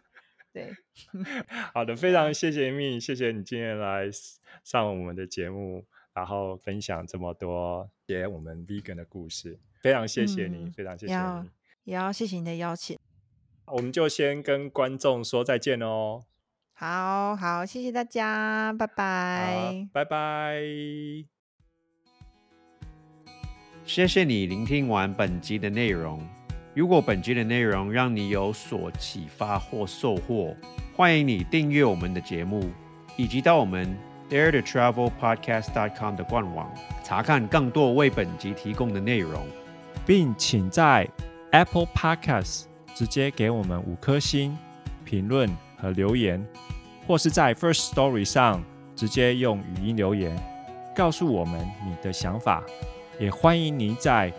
对，好的，非常谢谢 Me，谢谢你今天来上我们的节目。然后分享这么多些我们 vegan 的故事，非常谢谢你，非常谢谢你，也要谢谢你的邀请。我们就先跟观众说再见哦。好好，谢谢大家，拜拜，拜拜。谢谢你聆听完本集的内容。如果本集的内容让你有所启发或收获，欢迎你订阅我们的节目，以及到我们。Dare to Travel Podcast.com 的官网，查看更多为本集提供的内容，并请在 Apple Podcast 直接给我们五颗星评论和留言，或是在 First Story 上直接用语音留言告诉我们你的想法。也欢迎您在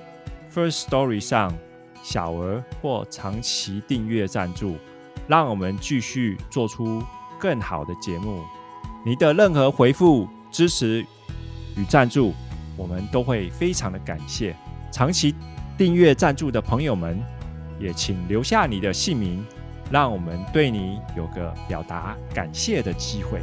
First Story 上小额或长期订阅赞助，让我们继续做出更好的节目。你的任何回复、支持与赞助，我们都会非常的感谢。长期订阅赞助的朋友们，也请留下你的姓名，让我们对你有个表达感谢的机会。